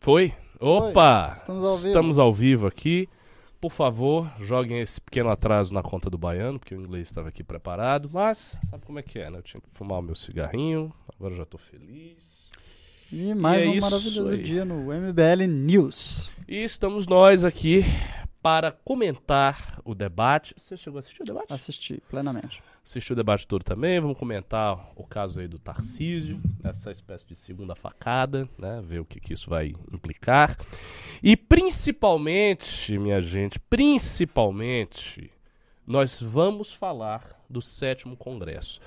Foi? Opa! Estamos ao vivo. Estamos ao vivo aqui. Por favor, joguem esse pequeno atraso na conta do baiano, porque o inglês estava aqui preparado, mas sabe como é que é, né? Eu tinha que fumar o meu cigarrinho, agora já tô feliz. E mais E é um maravilhoso aí. dia no MBL News. E estamos nós aqui para comentar o debate. Você chegou a assistir o debate? Assisti plenamente. Assistiu o debate todo também. Vamos comentar o caso aí do Tarcísio, essa espécie de segunda facada, né? Ver o que, que isso vai implicar. E principalmente, minha gente, principalmente, nós vamos falar do sétimo congresso.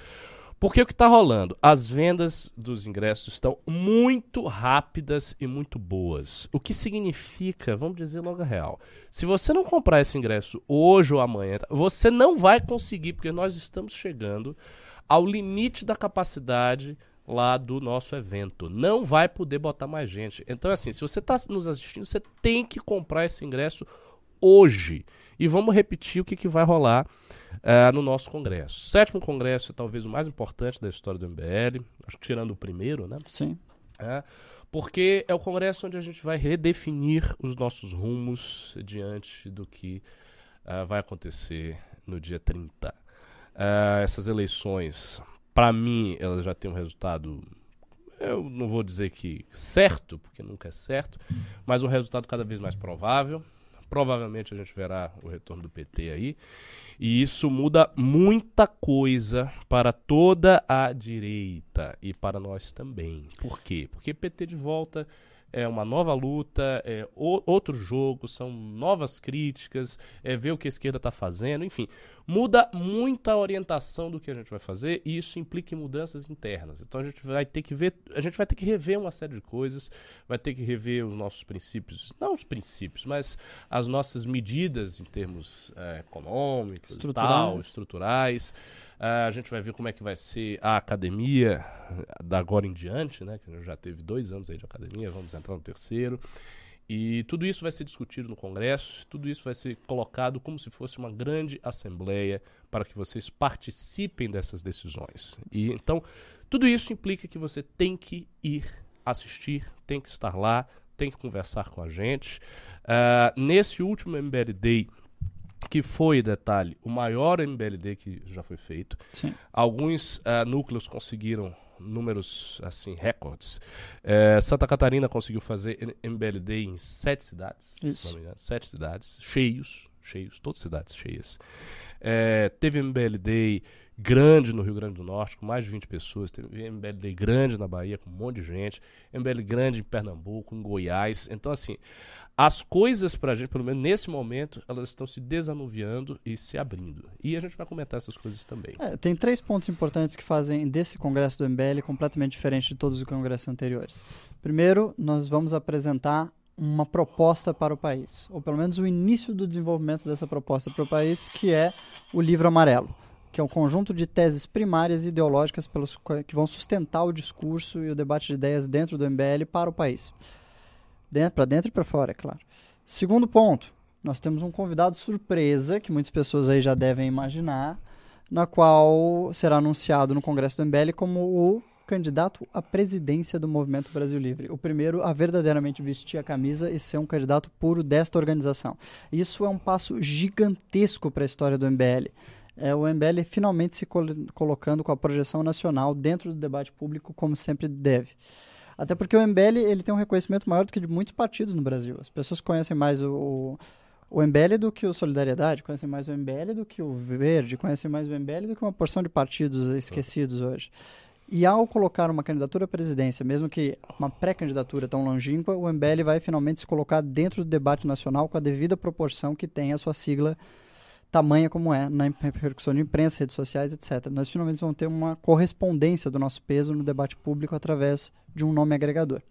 Porque o que está rolando? As vendas dos ingressos estão muito rápidas e muito boas. O que significa, vamos dizer logo a real, se você não comprar esse ingresso hoje ou amanhã, tá? você não vai conseguir, porque nós estamos chegando ao limite da capacidade lá do nosso evento. Não vai poder botar mais gente. Então, assim, se você está nos assistindo, você tem que comprar esse ingresso hoje. E vamos repetir o que, que vai rolar eh, no nosso congresso. Sétimo congresso é talvez o mais importante da história do MBL, acho que tirando o primeiro, né? Sim. É, porque é o congresso onde a gente vai redefinir os nossos rumos diante do que ah, vai acontecer no dia 30. Ah, essas eleições, para mim, elas já têm um resultado. Eu não vou dizer que certo, porque nunca é certo, mas um resultado cada vez mais provável. Provavelmente a gente verá o retorno do PT aí. E isso muda muita coisa para toda a direita e para nós também. Por quê? Porque PT de volta é uma nova luta, é o- outro jogo, são novas críticas, é ver o que a esquerda está fazendo, enfim. Muda muito a orientação do que a gente vai fazer e isso implica em mudanças internas. Então a gente vai ter que ver, a gente vai ter que rever uma série de coisas, vai ter que rever os nossos princípios, não os princípios, mas as nossas medidas em termos eh, econômicos, e Estruturais. tal, estruturais. Ah, a gente vai ver como é que vai ser a academia da agora em diante, né? Que já teve dois anos aí de academia, vamos entrar no terceiro. E tudo isso vai ser discutido no Congresso, tudo isso vai ser colocado como se fosse uma grande assembleia para que vocês participem dessas decisões. E então, tudo isso implica que você tem que ir assistir, tem que estar lá, tem que conversar com a gente. Ah, nesse último MBL Day, que foi, detalhe, o maior MBLD que já foi feito, Sim. Alguns ah, núcleos conseguiram números assim recordes. Eh, Santa Catarina conseguiu fazer MBLD em sete cidades, se Isso. não me engano, sete cidades cheios, cheios, todas cidades cheias. Eh, teve MBLD grande no Rio Grande do Norte com mais de 20 pessoas, teve MBLD grande na Bahia com um monte de gente, MBL grande em Pernambuco, em Goiás. Então assim, as coisas pra gente, pelo menos nesse momento, elas estão se desanuviando e se abrindo. E a gente vai comentar essas coisas também. É, tem três pontos importantes que fazem desse congresso do MBL completamente diferente de todos os congressos anteriores. Primeiro, nós vamos apresentar uma proposta para o país, ou pelo menos o início do desenvolvimento dessa proposta para o país, que é o livro amarelo, que é um conjunto de teses primárias e ideológicas pelos, que vão sustentar o discurso e o debate de ideias dentro do MBL para o país. Para dentro e para fora, é claro. Segundo ponto, nós temos um convidado surpresa, que muitas pessoas aí já devem imaginar, na qual será anunciado no Congresso do MBL como o candidato à presidência do Movimento Brasil Livre. O primeiro a verdadeiramente vestir a camisa e ser um candidato puro desta organização. Isso é um passo gigantesco para a história do MBL. É o MBL finalmente se col- colocando com a projeção nacional dentro do debate público como sempre deve. Até porque o MBL ele tem um reconhecimento maior do que de muitos partidos no Brasil. As pessoas conhecem mais o, o MBL do que o Solidariedade, conhecem mais o MBL do que o Verde, conhecem mais o MBL do que uma porção de partidos esquecidos hoje. E ao colocar uma candidatura à presidência, mesmo que uma pré-candidatura tão longínqua, o MBL vai finalmente se colocar dentro do debate nacional com a devida proporção que tem a sua sigla tamanha como é na repercussão de imprensa, redes sociais, etc. Nós finalmente vamos ter uma correspondência do nosso peso no debate público através de um nome agregador.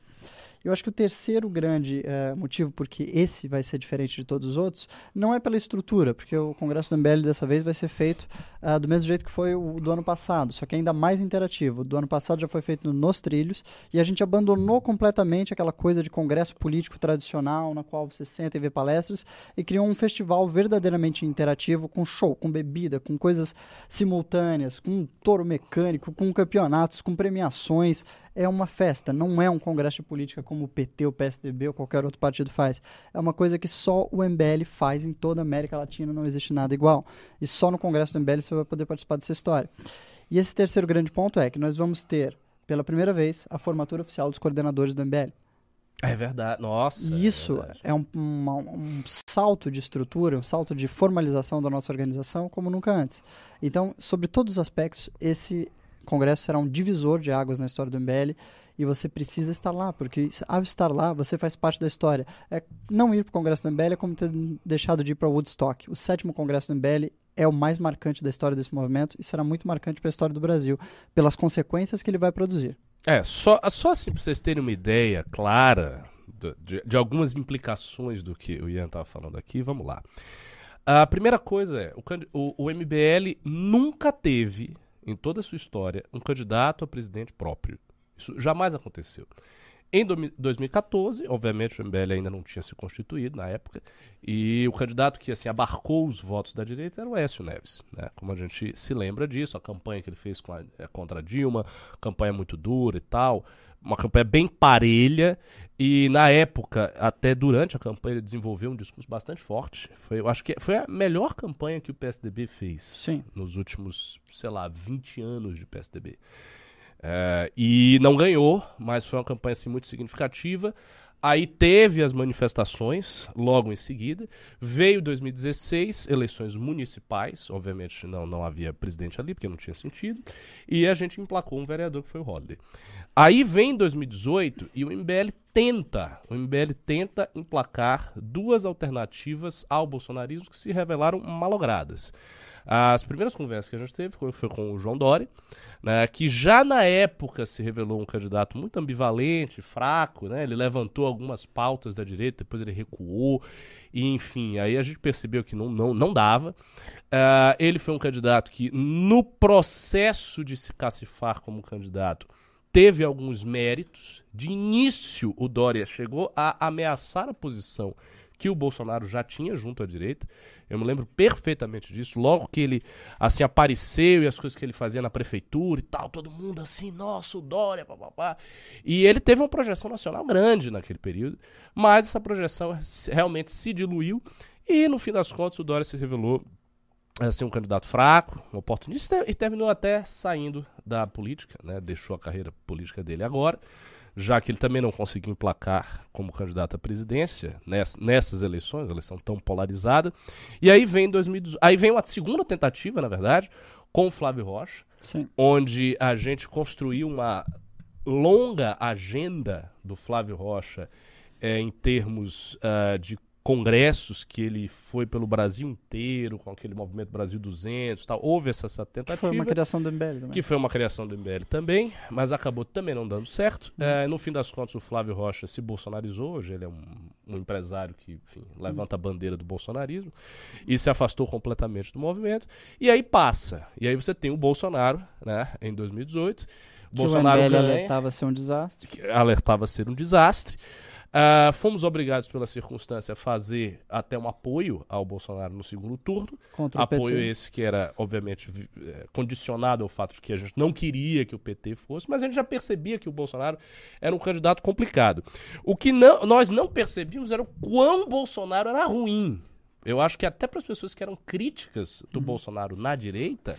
Eu acho que o terceiro grande eh, motivo porque esse vai ser diferente de todos os outros não é pela estrutura, porque o Congresso do MBL dessa vez vai ser feito ah, do mesmo jeito que foi o do ano passado, só que ainda mais interativo. O do ano passado já foi feito nos trilhos e a gente abandonou completamente aquela coisa de congresso político tradicional, na qual você senta e vê palestras, e criou um festival verdadeiramente interativo, com show, com bebida, com coisas simultâneas, com touro mecânico, com campeonatos, com premiações. É uma festa, não é um congresso de política como o PT, o PSDB ou qualquer outro partido faz. É uma coisa que só o MBL faz em toda a América Latina, não existe nada igual. E só no Congresso do MBL você vai poder participar dessa história. E esse terceiro grande ponto é que nós vamos ter, pela primeira vez, a formatura oficial dos coordenadores do MBL. É verdade. Nossa. E isso é, é um, uma- um salto de estrutura, um salto de formalização da nossa organização como nunca antes. Então, sobre todos os aspectos, esse congresso será um divisor de águas na história do MBL e você precisa estar lá, porque ao estar lá, você faz parte da história. É, não ir para o congresso do MBL é como ter deixado de ir para Woodstock. O sétimo congresso do MBL é o mais marcante da história desse movimento e será muito marcante para a história do Brasil, pelas consequências que ele vai produzir. É, só, só assim pra vocês terem uma ideia clara do- de, de algumas implicações do que o Ian tava falando aqui, vamos lá. A primeira coisa é, o, o, o MBL nunca teve, em toda a sua história, um candidato a presidente próprio. Isso jamais aconteceu. Em domi- 2014, obviamente o MBL ainda não tinha se constituído na época, e o candidato que assim abarcou os votos da direita era o Écio Neves. Né? Como a gente se lembra disso, a campanha que ele fez a- eh, contra a Dilma, campanha muito dura e tal, uma campanha bem parelha, e na época, até durante a campanha, ele desenvolveu um discurso bastante forte. Foi, eu acho que foi a melhor campanha que o PSDB fez Sim. nos últimos, sei lá, 20 anos de PSDB. É, e não ganhou, mas foi uma campanha assim, muito significativa. Aí teve as manifestações logo em seguida. Veio 2016, eleições municipais. Obviamente não, não havia presidente ali, porque não tinha sentido. E a gente emplacou um vereador que foi o Rodley. Aí vem 2018 e o MBL tenta, o MBL tenta emplacar duas alternativas ao bolsonarismo que se revelaram malogradas. As primeiras conversas que a gente teve foi, com o João Dória, né, que já na época se revelou um candidato muito ambivalente, fraco, né, ele levantou algumas pautas da direita, depois ele recuou, e enfim, aí a gente percebeu que não, não, não dava. Ah, ele foi um candidato que, no processo de se cacifar como candidato, teve alguns méritos. De início, o Dória chegou a ameaçar a posição que o Bolsonaro já tinha junto à direita. Eu me lembro perfeitamente disso. Logo que ele assim apareceu e as coisas que ele fazia na prefeitura e tal, todo mundo assim, nossa, o Dória, papapá. E ele teve uma projeção nacional grande naquele período, mas essa projeção realmente se diluiu e no fim das contas o Dória se revelou assim, um candidato fraco, um oportunista e terminou até saindo da política, né? Deixou a carreira política dele agora, já que ele também não conseguiu emplacar como candidato à presidência ness- nessas eleições, eleição tão polarizada. E aí vem 2018, aí vem uma segunda tentativa, na verdade, com o Flávio Rocha, Sim. onde a gente construiu uma longa agenda do Flávio Rocha eh, em termos ah, de congressos que ele foi pelo Brasil inteiro com aquele movimento Brasil 200 e tal. Houve essa, essa Que tentativa. foi uma criação do MBL também. Que foi uma criação do MBL também, mas acabou também não dando certo. É, no fim das contas, o Flávio Rocha se bolsonarizou. Hoje ele é um, um empresário que enfim, levanta a bandeira do bolsonarismo e se afastou completamente do movimento. E aí passa. E aí você tem o Bolsonaro, né, em 2018. que Bolsonaro o MBL ganha, alertava ser um desastre. que alertava ser um desastre. Ah, fomos obrigados pela circunstância a fazer até um apoio ao Bolsonaro no segundo turno. Contra o Apoio esse que era, obviamente, vi- eh, condicionado ao fato de que a gente não queria que o PT fosse, mas a gente já percebia que o Bolsonaro era um candidato complicado. O que não- nós não percebíamos era o quão Bolsonaro era ruim. Eu acho que até para as pessoas que eram críticas do Bolsonaro na direita,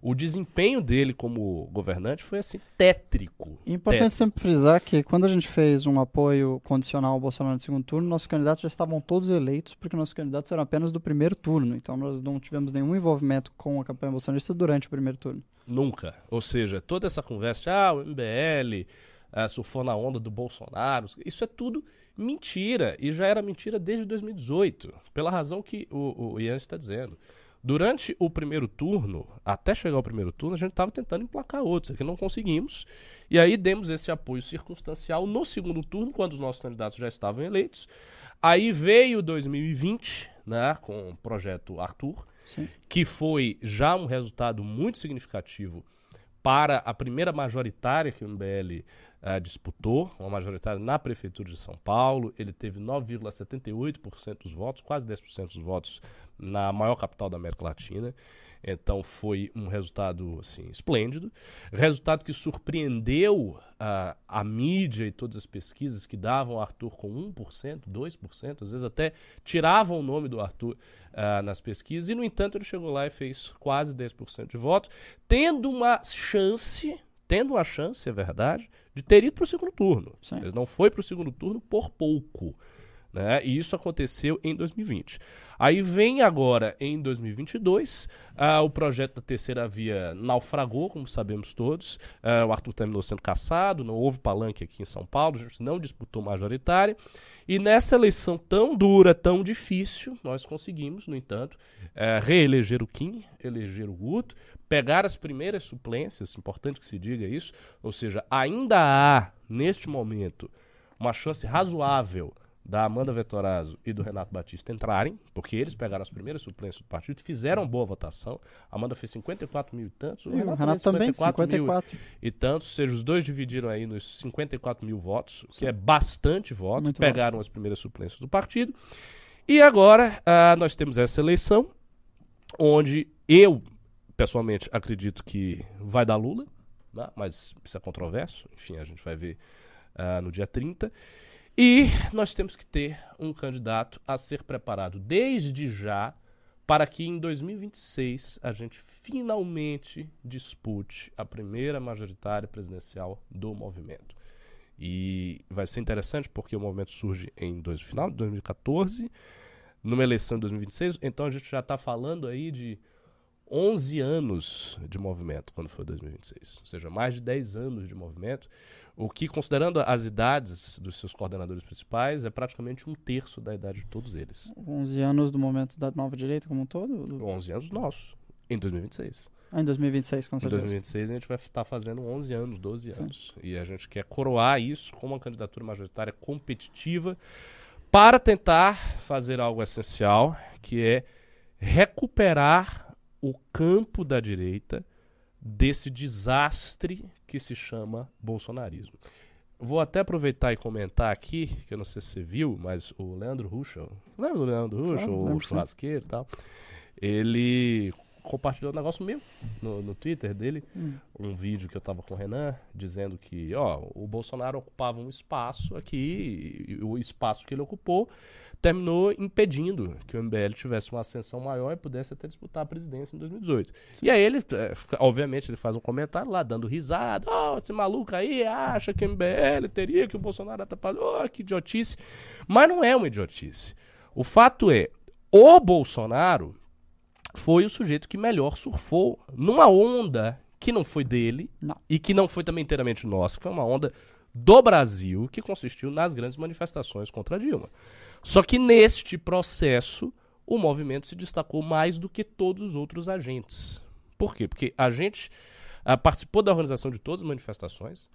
o desempenho dele como governante foi assim tétrico. Importante sempre frisar que quando a gente fez um apoio condicional ao Bolsonaro no segundo turno, nossos candidatos já estavam todos eleitos, porque nossos candidatos eram apenas do primeiro turno. Então nós não tivemos nenhum envolvimento com a campanha bolsonarista durante o primeiro turno. Nunca. Ou seja, toda essa conversa, ah, o MBL ah, surfou na onda do Bolsonaro, isso é tudo mentira. E já era mentira desde 2018, pela razão que o, o Ian está dizendo. Durante o primeiro turno, até chegar ao primeiro turno, a gente estava tentando emplacar outros, que não conseguimos. E aí demos esse apoio circunstancial no segundo turno, quando os nossos candidatos já estavam eleitos. Aí veio 2020, né, com o projeto Arthur, Sim. que foi já um resultado muito significativo para a primeira majoritária que o MBL eh, disputou, uma majoritária na Prefeitura de São Paulo. Ele teve 9,78% dos votos, quase 10% dos votos na maior capital da América Latina. Então foi um resultado assim esplêndido, resultado que surpreendeu a, a mídia e todas as pesquisas que davam Arthur com 1%, 2%, às vezes até tiravam o nome do Arthur uh, nas pesquisas, e no entanto ele chegou lá e fez quase 10% de voto, tendo uma chance, tendo uma chance, é verdade, de ter ido para o segundo turno. Sim. Mas não foi para o segundo turno por pouco. Né? E isso aconteceu em 2020. Aí vem agora, em 2022, uh, o projeto da terceira via naufragou, como sabemos todos. Uh, o Arthur terminou sendo caçado, não houve palanque aqui em São Paulo, a gente não disputou majoritária. E nessa eleição tão dura, tão difícil, nós conseguimos, no entanto, uh, reeleger o Kim, eleger o Guto, pegar as primeiras suplências, importante que se diga isso, ou seja, ainda há, neste momento, uma chance razoável da Amanda Vettorazzo e do Renato Batista entrarem, porque eles pegaram as primeiras suplências do partido, fizeram boa votação. A Amanda fez 54 mil e tantos, o Renato, o Renato também, 54, 54 mil e tantos, ou seja, os dois dividiram aí nos 54 mil votos, que é bastante voto, Muito pegaram as primeiras suplências do partido. E agora uh, nós temos essa eleição, onde eu, pessoalmente, acredito que vai dar Lula, né? mas isso é controverso, enfim, a gente vai ver uh, no dia 30. E nós temos que ter um candidato a ser preparado desde já para que em 2026 a gente finalmente dispute a primeira majoritária presidencial do movimento. E vai ser interessante porque o movimento surge em dois, final de 2014, numa eleição de 2026, então a gente já está falando aí de 11 anos de movimento quando foi 2026, ou seja, mais de 10 anos de movimento. O que, considerando as idades dos seus coordenadores principais, é praticamente um terço da idade de todos eles. 11 anos do momento da nova direita como um todo? 11 anos nossos, em 2026. Ah, em 2026, com certeza. Em 2026 a gente vai estar tá fazendo 11 anos, 12 Sim. anos. E a gente quer coroar isso com uma candidatura majoritária competitiva para tentar fazer algo essencial, que é recuperar o campo da direita desse desastre que se chama bolsonarismo. Vou até aproveitar e comentar aqui, que eu não sei se você viu, mas o Leandro Ruschel, lembra do Leandro Ruschel, claro, o churrasqueiro e tal? Ele compartilhou um negócio meu no, no Twitter dele, hum. um vídeo que eu tava com o Renan, dizendo que, ó, o Bolsonaro ocupava um espaço aqui, e o espaço que ele ocupou terminou impedindo que o MBL tivesse uma ascensão maior e pudesse até disputar a presidência em 2018. Sim. E aí ele, é, obviamente, ele faz um comentário lá, dando risada, ó, oh, esse maluco aí acha que o MBL teria, que o Bolsonaro atrapalhou, oh, que idiotice. Mas não é uma idiotice. O fato é, o Bolsonaro foi o sujeito que melhor surfou numa onda que não foi dele não. e que não foi também inteiramente nossa, que foi uma onda do Brasil que consistiu nas grandes manifestações contra Dilma. Só que neste processo o movimento se destacou mais do que todos os outros agentes. Por quê? Porque a gente ah, participou da organização de todas as manifestações,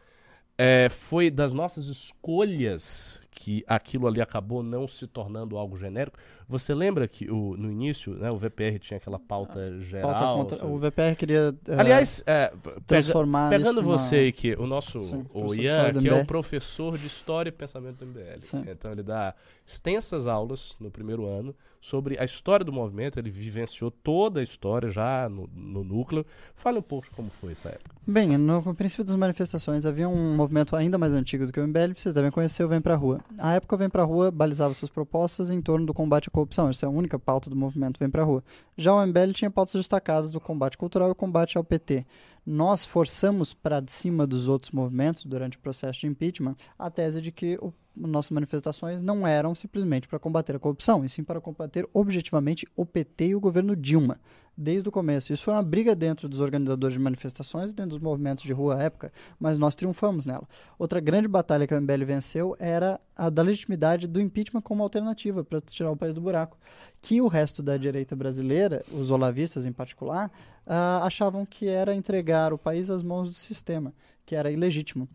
é, foi das nossas escolhas que aquilo ali acabou não se tornando algo genérico. Você lembra que o, no início né, o VPR tinha aquela pauta ah, geral? Pauta contra, o VPR queria. É, Aliás, é, transformar. Pega, pegando você numa... aqui, o nosso Sim, o Ian, que é o professor de História e Pensamento do MBL. Sim. Então ele dá extensas aulas no primeiro ano sobre a história do movimento. Ele vivenciou toda a história já no, no núcleo. Fale um pouco como foi essa época. Bem, no princípio das manifestações havia um movimento ainda mais antigo do que o MBL. Vocês devem conhecer o Vem Pra Rua. A época, Vem Pra Rua balizava suas propostas em torno do combate à corrupção. Essa é a única pauta do movimento Vem Pra Rua. Já o MBL tinha pautas destacadas do combate cultural e o combate ao PT. Nós forçamos para cima dos outros movimentos durante o processo de impeachment a tese de que o nossas manifestações não eram simplesmente para combater a corrupção, e sim para combater objetivamente o PT e o governo Dilma desde o começo. Isso foi uma briga dentro dos organizadores de manifestações e dentro dos movimentos de rua à época, mas nós triunfamos nela. Outra grande batalha que a MBL venceu era a da legitimidade do impeachment como alternativa para tirar o país do buraco, que o resto da direita brasileira, os olavistas em particular, uh, achavam que era entregar o país às mãos do sistema, que era ilegítimo.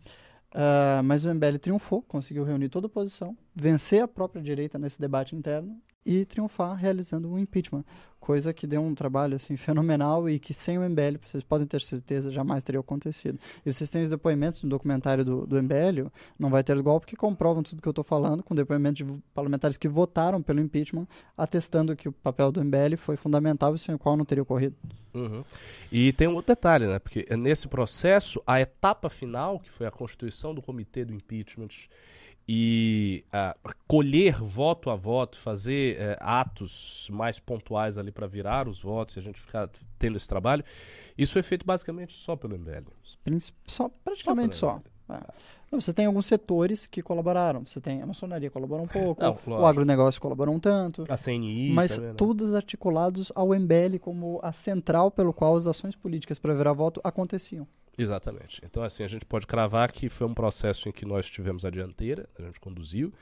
Uh, mas o MBL triunfou, conseguiu reunir toda a oposição, vencer a própria direita nesse debate interno e triunfar realizando um impeachment coisa que deu um trabalho assim fenomenal e que sem o MBL, vocês podem ter certeza, jamais teria acontecido. E vocês têm os depoimentos no documentário do, do MBL, não vai ter golpe, que comprovam tudo que eu estou falando, com depoimentos de parlamentares que votaram pelo impeachment, atestando que o papel do MBL foi fundamental e sem o qual não teria ocorrido. Uhum. E tem um outro detalhe, né? Porque nesse processo, a etapa final, que foi a constituição do comitê do impeachment, e uh, colher voto a voto, fazer uh, atos mais pontuais ali para virar os votos e a gente ficar tendo esse trabalho, isso foi feito basicamente só pelo MBL. Só, praticamente só. só. É. Você tem alguns setores que colaboraram. Você tem a maçonaria colaborou um pouco, Não, o agronegócio colaborou um tanto. A CNI. Mas também, né? todos articulados ao MBL como a central pelo qual as ações políticas para virar voto aconteciam. Exatamente. Então, assim, a gente pode cravar que foi um processo em que nós tivemos a dianteira, a gente conduziu,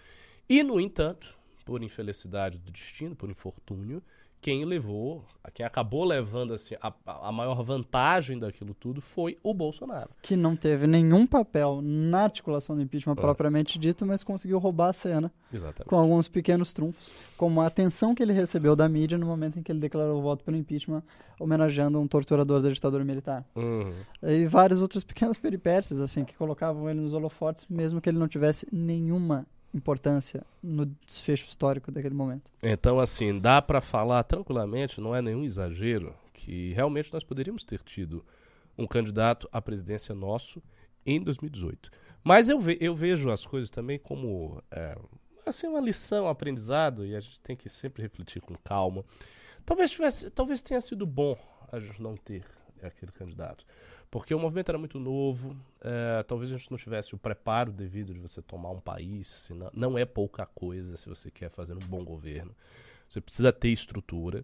e, no entanto, por infelicidade do destino, por infortúnio, quem levou, quem acabou levando assim, a, a maior vantagem daquilo tudo foi o Bolsonaro. Que não teve nenhum papel na articulação do impeachment ah. propriamente dito, mas conseguiu roubar a cena. Exatamente. Com alguns pequenos trunfos, como a atenção que ele recebeu da mídia no momento em que ele declarou o voto pelo impeachment, homenageando um torturador da ditadura militar. Uhum. E vários outros pequenos peripécias, assim, que colocavam ele nos holofotes, mesmo que ele não tivesse nenhuma importância no desfecho histórico daquele momento. Então, assim, dá para falar tranquilamente, não é nenhum exagero, que realmente nós poderíamos ter tido um candidato à presidência nosso em 2018. Mas eu, ve eu vejo as coisas também como é, assim, uma lição, um aprendizado, e a gente tem que sempre refletir com calma. Talvez, tivesse, talvez tenha sido bom a gente não ter aquele candidato. Porque o movimento era muito novo, é, talvez a gente não tivesse o preparo devido de você tomar um país, não, não é pouca coisa se você quer fazer um bom governo. Você precisa ter estrutura.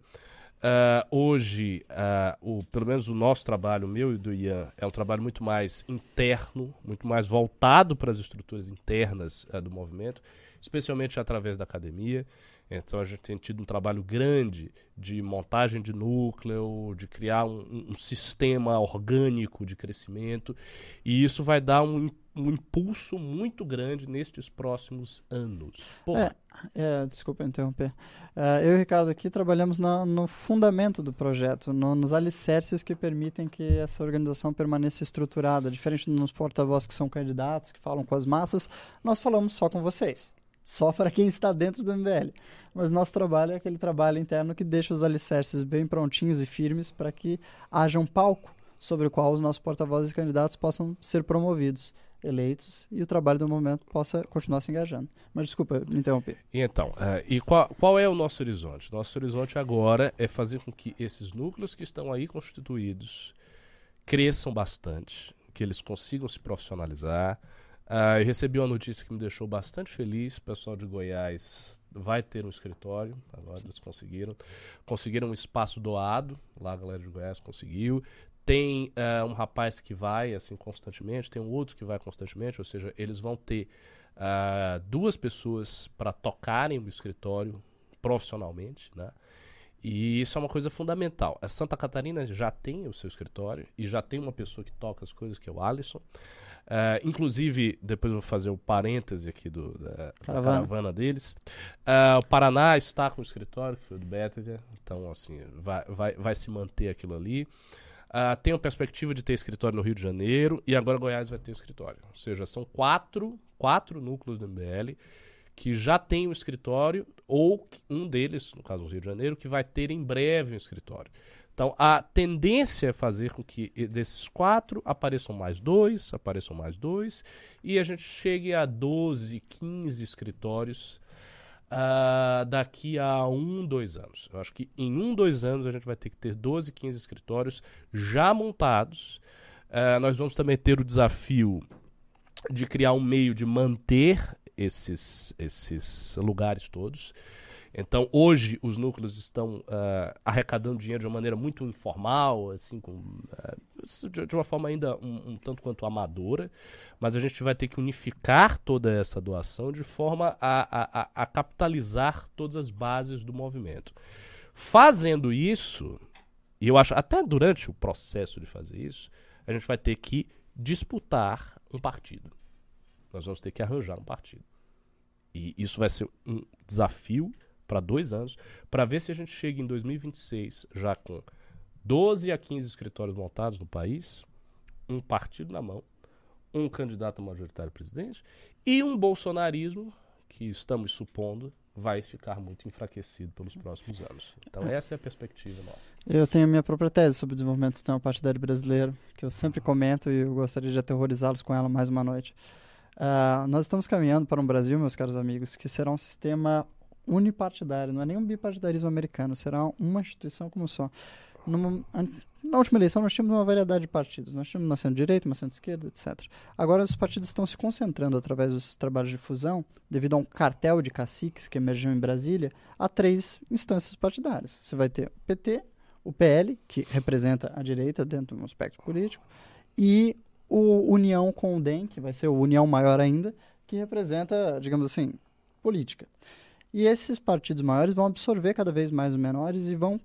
Uh, hoje, uh, o, pelo menos o nosso trabalho, o meu e do Ian, é um trabalho muito mais interno, muito mais voltado para as estruturas internas do movimento, especialmente através da academia. Então a gente tem tido um trabalho grande de montagem de núcleo, de criar um, um sistema orgânico de crescimento, e isso vai dar um, um impulso muito grande nestes próximos anos. É, é, desculpa interromper. É, eu e o Ricardo aqui trabalhamos no, no fundamento do projeto, no, nos alicerces que permitem que essa organização permaneça estruturada. Diferente dos porta-vozes que são candidatos, que falam com as massas, nós falamos só com vocês só para quem está dentro do MBL. Mas nosso trabalho é aquele trabalho interno que deixa os alicerces bem prontinhos e firmes para que haja um palco sobre o qual os nossos porta-vozes e candidatos possam ser promovidos, eleitos e o trabalho do momento possa continuar se engajando. Mas desculpa me interromper. Então, uh, e qual, qual é o nosso horizonte? Nosso horizonte agora é fazer com que esses núcleos que estão aí constituídos cresçam bastante, que eles consigam se profissionalizar, Uh, eu recebi uma notícia que me deixou bastante feliz. O pessoal de Goiás vai ter um escritório, agora eles conseguiram. Conseguiram um espaço doado, lá a galera de Goiás conseguiu. Tem uh, um rapaz que vai assim constantemente, tem um outro que vai constantemente, ou seja, eles vão ter uh, duas pessoas para tocarem o escritório profissionalmente, né? E isso é uma coisa fundamental. A Santa Catarina já tem o seu escritório e já tem uma pessoa que toca as coisas, que é o Alisson. Uh, inclusive, depois eu vou fazer o parêntese aqui do, da, caravana. da caravana deles. Uh, o Paraná está com o escritório, que foi o do Bétega, então, assim, vai, vai, vai se manter aquilo ali. Uh, tem a perspectiva de ter escritório no Rio de Janeiro e agora Goiás vai ter o escritório. Ou seja, são quatro, quatro núcleos do MBL que já tem um escritório, ou um deles, no caso do Rio de Janeiro, que vai ter em breve um escritório. Então, a tendência é fazer com que desses quatro apareçam mais dois, apareçam mais dois, e a gente chegue a 12, 15 escritórios uh, daqui a um, dois anos. Eu acho que em um, dois anos a gente vai ter que ter 12, 15 escritórios já montados. Uh, nós vamos também ter o desafio de criar um meio de manter esses, esses lugares todos. Então, hoje, os núcleos estão uh, arrecadando dinheiro de uma maneira muito informal, assim, com, uh, de, uma forma ainda um, um, tanto quanto amadora, mas a gente vai ter que unificar toda essa doação de forma a, a, a capitalizar todas as bases do movimento. Fazendo isso, e eu acho até durante o processo de fazer isso, a gente vai ter que disputar um partido. Nós vamos ter que arranjar um partido. E isso vai ser um desafio para dois anos, para ver se a gente chega em 2026 já com 12 a 15 escritórios montados no país, um partido na mão, um candidato majoritário presidente e um bolsonarismo que estamos supondo vai ficar muito enfraquecido pelos próximos anos. Então essa é a perspectiva nossa. Eu tenho a minha própria tese sobre o desenvolvimento do sistema partidário brasileiro, que eu sempre comento e eu gostaria de aterrorizá-los com ela mais uma noite. Uh, nós estamos caminhando para um Brasil, meus caros amigos, que será um sistema unipartidário, não é nem um bipartidarismo americano, será uma instituição como só. Numa, na última eleição nós tínhamos uma variedade de partidos, nós tínhamos uma centro-direita, uma centro-esquerda, etc. Agora os partidos estão se concentrando através dos trabalhos de fusão, devido a um cartel de caciques que emergiu em Brasília, a três instâncias partidárias. Você vai ter o PT, o PL, que representa a direita dentro de um aspecto político, e o União com o DEM, que vai ser o União maior ainda, que representa, digamos assim, política. E esses partidos maiores vão absorver cada vez mais os menores e vão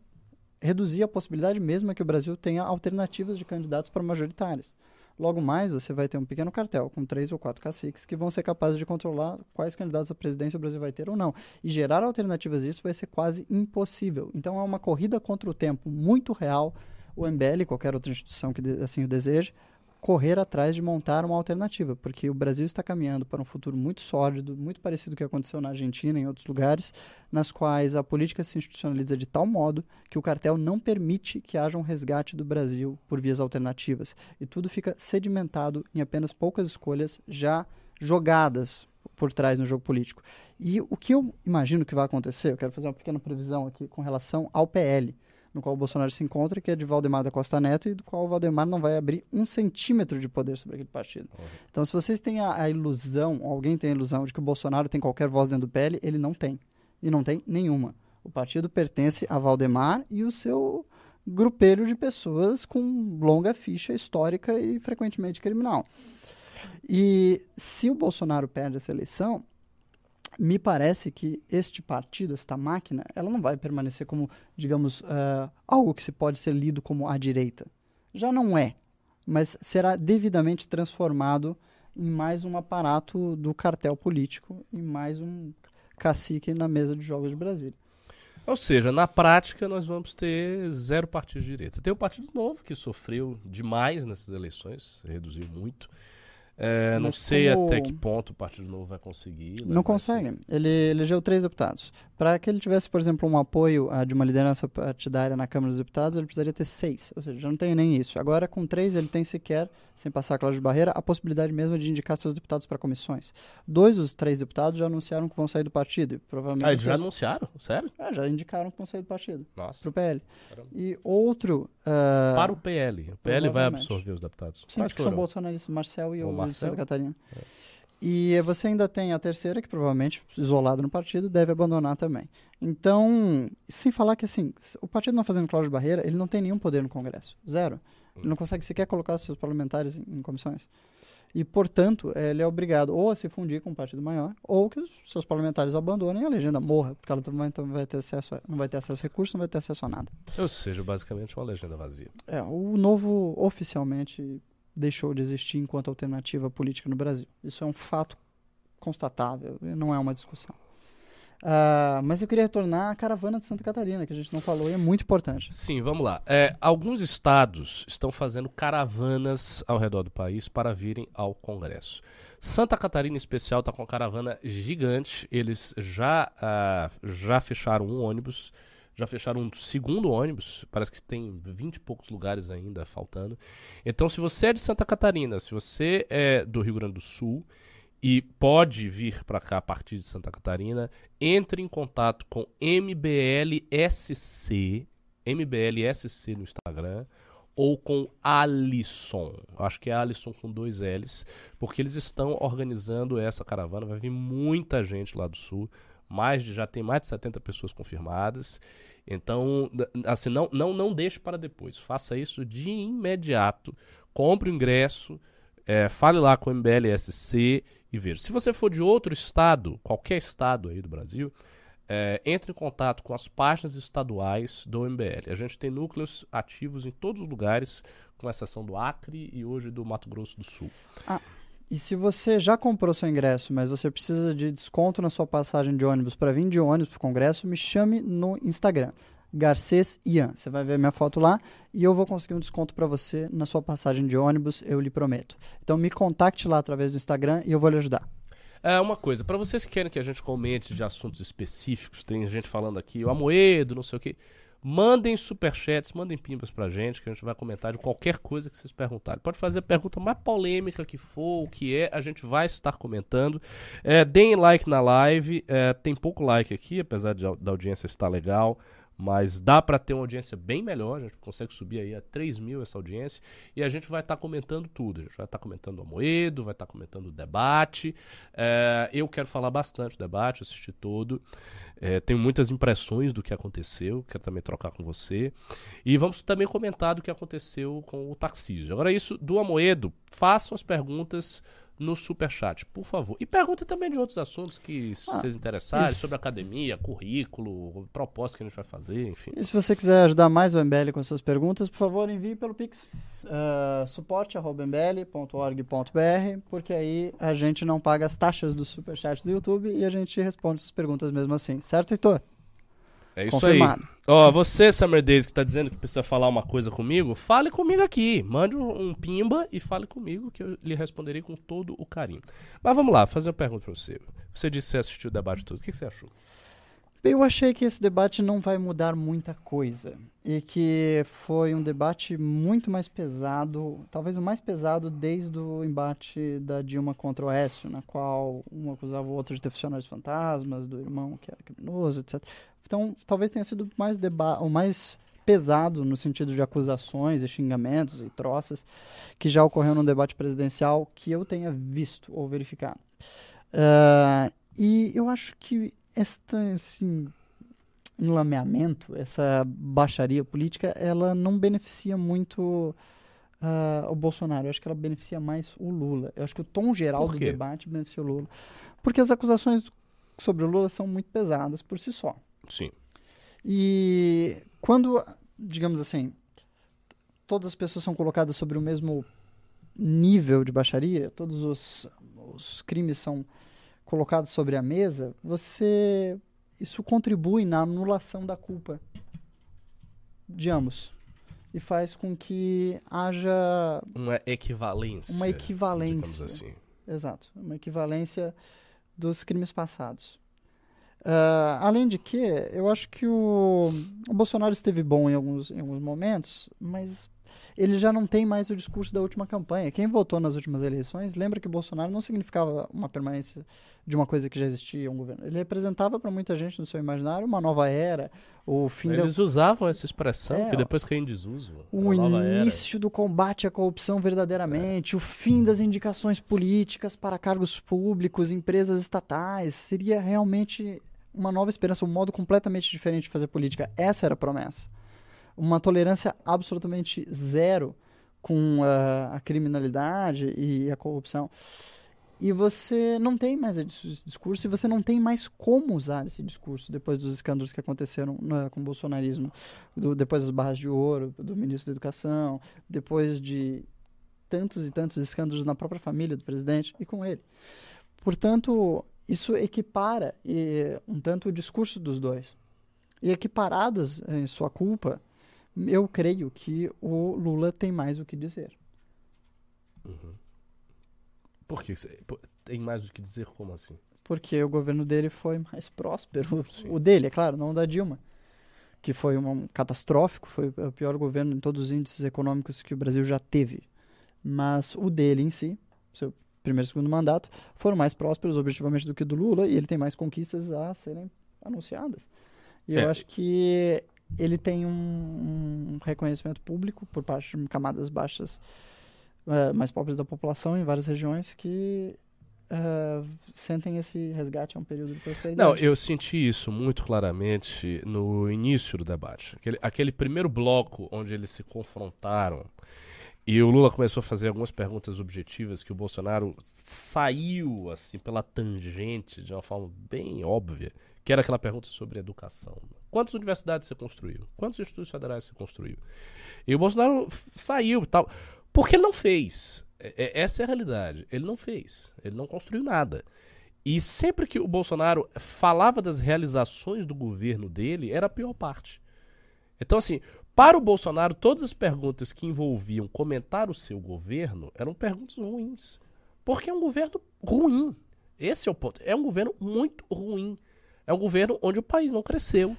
reduzir a possibilidade mesmo que o Brasil tenha alternativas de candidatos para majoritários. Logo mais, você vai ter um pequeno cartel com três ou quatro caciques que vão ser capazes de controlar quais candidatos à presidência o Brasil vai ter ou não. E gerar alternativas a isso vai ser quase impossível. Então é uma corrida contra o tempo muito real. O MBL, qualquer outra instituição que assim o deseje, correr atrás de montar uma alternativa, porque o Brasil está caminhando para um futuro muito sólido, muito parecido com o que aconteceu na Argentina e em outros lugares, nas quais a política se institucionaliza de tal modo que o cartel não permite que haja um resgate do Brasil por vias alternativas. E tudo fica sedimentado em apenas poucas escolhas já jogadas por trás no jogo político. E o que eu imagino que vai acontecer, eu quero fazer uma pequena previsão aqui com relação ao PL no qual o Bolsonaro se encontra, que é de Valdemar da Costa Neto, e do qual o Valdemar não vai abrir um centímetro de poder sobre aquele partido. Uhum. Então, se vocês têm a, a, ilusão, alguém tem a ilusão de que o Bolsonaro tem qualquer voz dentro do PL, ele não tem. E não tem nenhuma. O partido pertence a Valdemar e o seu grupelho de pessoas com longa ficha histórica e frequentemente criminal. E se o Bolsonaro perde essa eleição, me parece que este partido, esta máquina, ela não vai permanecer como, digamos, uh, algo que se pode ser lido como a direita. Já não é, mas será devidamente transformado em mais um aparato do cartel político, em mais um cacique na mesa de jogos de Brasília. Ou seja, na prática nós vamos ter zero partido de direita. Tem o Partido Novo, que sofreu demais nessas eleições, reduziu muito. É, não sei como... até que ponto o Partido Novo vai conseguir. Não consegue. Ele elegeu três deputados. Para que ele tivesse, por exemplo, um apoio uh, de uma liderança partidária na Câmara dos Deputados, ele precisaria ter seis. Ou seja, já não tem nem isso. Agora, com três, ele tem sequer, sem passar a cláusula de barreira, a possibilidade mesmo de indicar seus deputados para comissões. Dois dos três deputados já anunciaram que vão sair do partido. E provavelmente ah, eles já anunciaram? Sério? É, já indicaram que vão sair do partido. Nossa. Para o PL. Caramba. E outro. Uh, para o PL. O PL vai absorver os deputados. Sim, que são bolsonaristas, Marcel e o, o Santa Catarina. É. E você ainda tem a terceira, que provavelmente, isolado no partido, deve abandonar também. Então, sem falar que, assim, o partido não fazendo cláusula de barreira, ele não tem nenhum poder no Congresso. Zero. Ele não consegue sequer colocar seus parlamentares em, em comissões. E, portanto, ele é obrigado ou a se fundir com um partido maior, ou que os seus parlamentares abandonem e a legenda morra, porque ela também não vai ter acesso a, não vai ter acesso a recursos, não vai ter acesso a nada. Ou seja, basicamente uma legenda vazia. É, o novo oficialmente deixou de existir enquanto alternativa política no Brasil. Isso é um fato constatável, não é uma discussão. Uh, mas eu queria retornar à caravana de Santa Catarina, que a gente não falou e é muito importante. Sim, vamos lá. É, alguns estados estão fazendo caravanas ao redor do país para virem ao Congresso. Santa Catarina, em especial, está com uma caravana gigante. Eles já, uh, já fecharam um ônibus já fecharam um segundo ônibus, parece que tem 20 e poucos lugares ainda faltando. Então, se você é de Santa Catarina, se você é do Rio Grande do Sul e pode vir para cá a partir de Santa Catarina, entre em contato com MBLSC, MBLSC no Instagram, ou com Alisson. Acho que é Alisson com dois L's, porque eles estão organizando essa caravana. Vai vir muita gente lá do sul mais de, já tem mais de 70 pessoas confirmadas. Então, assim, não, não, não deixe para depois. Faça isso de imediato. Compre o ingresso, é, fale lá com o MBLSC e veja. Se você for de outro estado, qualquer estado aí do Brasil, é, entre em contato com as páginas estaduais do MBL. A gente tem núcleos ativos em todos os lugares, com exceção do Acre e hoje do Mato Grosso do Sul. Ah, E se você já comprou seu ingresso, mas você precisa de desconto na sua passagem de ônibus para vir de ônibus para o congresso, me chame no Instagram. Garcês Ian. Você vai ver minha foto lá e eu vou conseguir um desconto para você na sua passagem de ônibus, eu lhe prometo. Então me contacte lá através do Instagram e eu vou lhe ajudar. É uma coisa, para vocês que querem que a gente comente de assuntos específicos, tem gente falando aqui, o Amoedo, não sei o quê. Mandem superchats, mandem pimbas pra gente, que a gente vai comentar de qualquer coisa que vocês perguntarem. Pode fazer a pergunta mais polêmica que for, o que é, a gente vai estar comentando. É, deem like na live, é, tem pouco like aqui, apesar de, da audiência estar legal. Mas dá para ter uma audiência bem melhor, a gente consegue subir aí a 3 mil essa audiência. E a gente vai estar tá comentando tudo. A gente vai estar tá comentando o Amoedo, vai estar tá comentando o debate. É, eu quero falar bastante do debate, assistir todo. É, tenho muitas impressões do que aconteceu, quero também trocar com você. E vamos também comentar do que aconteceu com o Tarcísio. Agora, isso do Amoedo, façam as perguntas no superchat, por favor. E pergunta também de outros assuntos que ah, vocês interessarem, isso. sobre academia, currículo, proposta que a gente vai fazer, enfim. E se você quiser ajudar mais o MBL com suas perguntas, por favor, envie pelo Pix. Uh, suporte.mbl.org.br, porque aí a gente não paga as taxas do superchat do YouTube e a gente responde essas perguntas mesmo assim. Certo, Heitor? É isso Confirmado. aí. Ó, você, Summer Days, que tá dizendo que precisa falar uma coisa comigo, fale comigo aqui. Mande um, um, pimba e fale comigo que eu lhe responderei com todo o carinho. Mas vamos lá, fazer uma pergunta pra você. Você disse que você assistiu o debate todo. O que, que você achou? Eu achei que esse debate não vai mudar muita coisa e que foi um debate muito mais pesado, talvez o mais pesado desde o embate da Dilma contra o Écio, na qual um acusava o outro de ter funcionários fantasmas, do irmão que era criminoso, etc. Então, talvez tenha sido mais o mais pesado no sentido de acusações e xingamentos e troças que já ocorreu no debate presidencial que eu tenha visto ou verificado. Uh, e eu acho que esta, assim, enlameamento, essa baixaria política, ela não beneficia muito uh, o Bolsonaro. Eu acho que ela beneficia mais o Lula. Eu acho que o tom geral do debate beneficia o Lula. Porque as acusações sobre o Lula são muito pesadas por si só. Sim. E quando, digamos assim, todas as pessoas são colocadas sobre o mesmo nível de baixaria, todos os, os crimes são colocado sobre a mesa, você isso contribui na anulação da culpa de ambos e faz com que haja uma equivalência, uma equivalência, assim. exato, uma equivalência dos crimes passados. Uh, além de que, eu acho que o, o Bolsonaro esteve bom em alguns, em alguns momentos, mas ele já não tem mais o discurso da última campanha. Quem votou nas últimas eleições lembra que Bolsonaro não significava uma permanência de uma coisa que já existia um governo. Ele representava para muita gente no seu imaginário uma nova era, o fim Eles da... usavam essa expressão é, que depois caiu em desuso. O início era. do combate à corrupção verdadeiramente, é. o fim das indicações políticas para cargos públicos, empresas estatais, seria realmente uma nova esperança, um modo completamente diferente de fazer política. Essa era a promessa uma tolerância absolutamente zero com a, a criminalidade e a corrupção. E você não tem mais esse discurso e você não tem mais como usar esse discurso depois dos escândalos que aconteceram né, com o bolsonarismo, do, depois das barras de ouro do ministro da Educação, depois de tantos e tantos escândalos na própria família do presidente e com ele. Portanto, isso equipara e, um tanto o discurso dos dois. E equiparados em sua culpa, eu creio que o Lula tem mais o que dizer. Uhum. Por que tem mais o que dizer? Como assim? Porque o governo dele foi mais próspero. Sim. O dele, é claro, não o da Dilma. Que foi um catastrófico, foi o pior governo em todos os índices econômicos que o Brasil já teve. Mas o dele em si, seu primeiro e segundo mandato, foram mais prósperos objetivamente do que do Lula e ele tem mais conquistas a serem anunciadas. E é. eu acho que ele tem um, um, reconhecimento público por parte de camadas baixas uh, mais pobres da população em várias regiões que uh, sentem esse resgate a um período de prosperidade. Não, eu senti isso muito claramente no início do debate. Aquele, aquele primeiro bloco onde eles se confrontaram e o Lula começou a fazer algumas perguntas objetivas que o Bolsonaro saiu assim pela tangente de uma forma bem óbvia, que era aquela pergunta sobre educação. Quantas universidades você construiu? Quantos institutos federais você construiu? E o Bolsonaro saiu tal. Porque ele não fez. É, é, essa é a realidade. Ele não fez. Ele não construiu nada. E sempre que o Bolsonaro falava das realizações do governo dele, era a pior parte. Então, assim, para o Bolsonaro, todas as perguntas que envolviam comentar o seu governo eram perguntas ruins. Porque é um governo ruim. Esse é o ponto. É um governo muito ruim. É um governo onde o país não cresceu.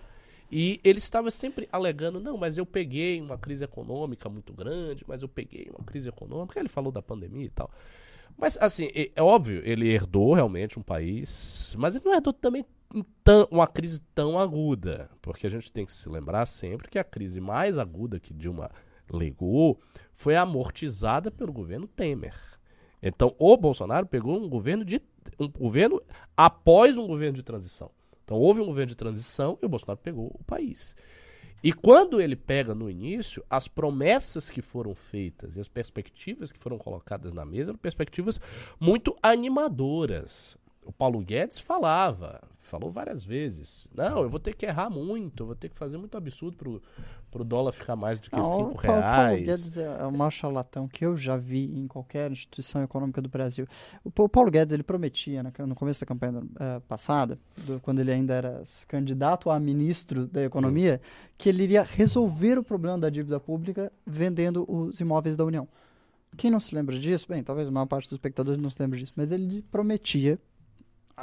E ele estava sempre alegando, não, mas eu peguei uma crise econômica muito grande, mas eu peguei uma crise econômica. Ele falou da pandemia e tal. Mas, assim, é, é óbvio, ele herdou realmente um país, mas ele não herdou também uma crise tão aguda. Porque a gente tem que se lembrar sempre que a crise mais aguda que Dilma legou foi amortizada pelo governo Temer. Então, o Bolsonaro pegou um governo de um governo após um governo de transição. Então houve um governo de transição e o Bolsonaro pegou o país. E quando ele pega no início, as promessas que foram feitas e as perspectivas que foram colocadas na mesa eram perspectivas muito animadoras. O Paulo Guedes falava, falou várias vezes, não, eu vou ter que errar muito, vou ter que fazer muito absurdo pro, pro dólar ficar mais do que 5 reais. O Paulo Guedes é, é o maior charlatão que eu já vi em qualquer instituição econômica do Brasil. O, o Paulo Guedes, ele prometia, né, no começo da campanha uh, passada, do, quando ele ainda era candidato a ministro da economia, hum. que ele iria resolver o problema da dívida pública vendendo os imóveis da União. Quem não se lembra disso? Bem, talvez a maior parte dos espectadores não se lembre disso, mas ele prometia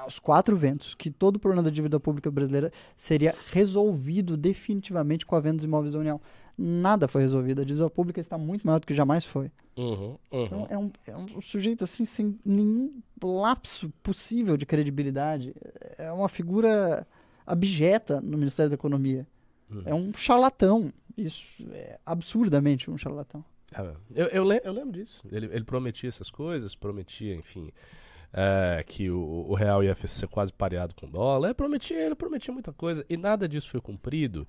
aos quatro ventos que todo o problema da dívida pública brasileira seria resolvido definitivamente com a venda dos imóveis da União. Nada foi resolvido. A dívida pública está muito maior do que jamais foi. Uhum, uhum. Então é um, é um sujeito assim sem nenhum lapso possível de credibilidade. É uma figura abjeta no Ministério da Economia. Uhum. É um charlatão. Isso é absurdamente um charlatão. É, eu, eu, eu, lembro disso. Ele, ele prometia essas coisas, prometia, enfim é, que o, o, real ia ser quase pareado com o dólar. Ele prometia, ele prometia muita coisa e nada disso foi cumprido.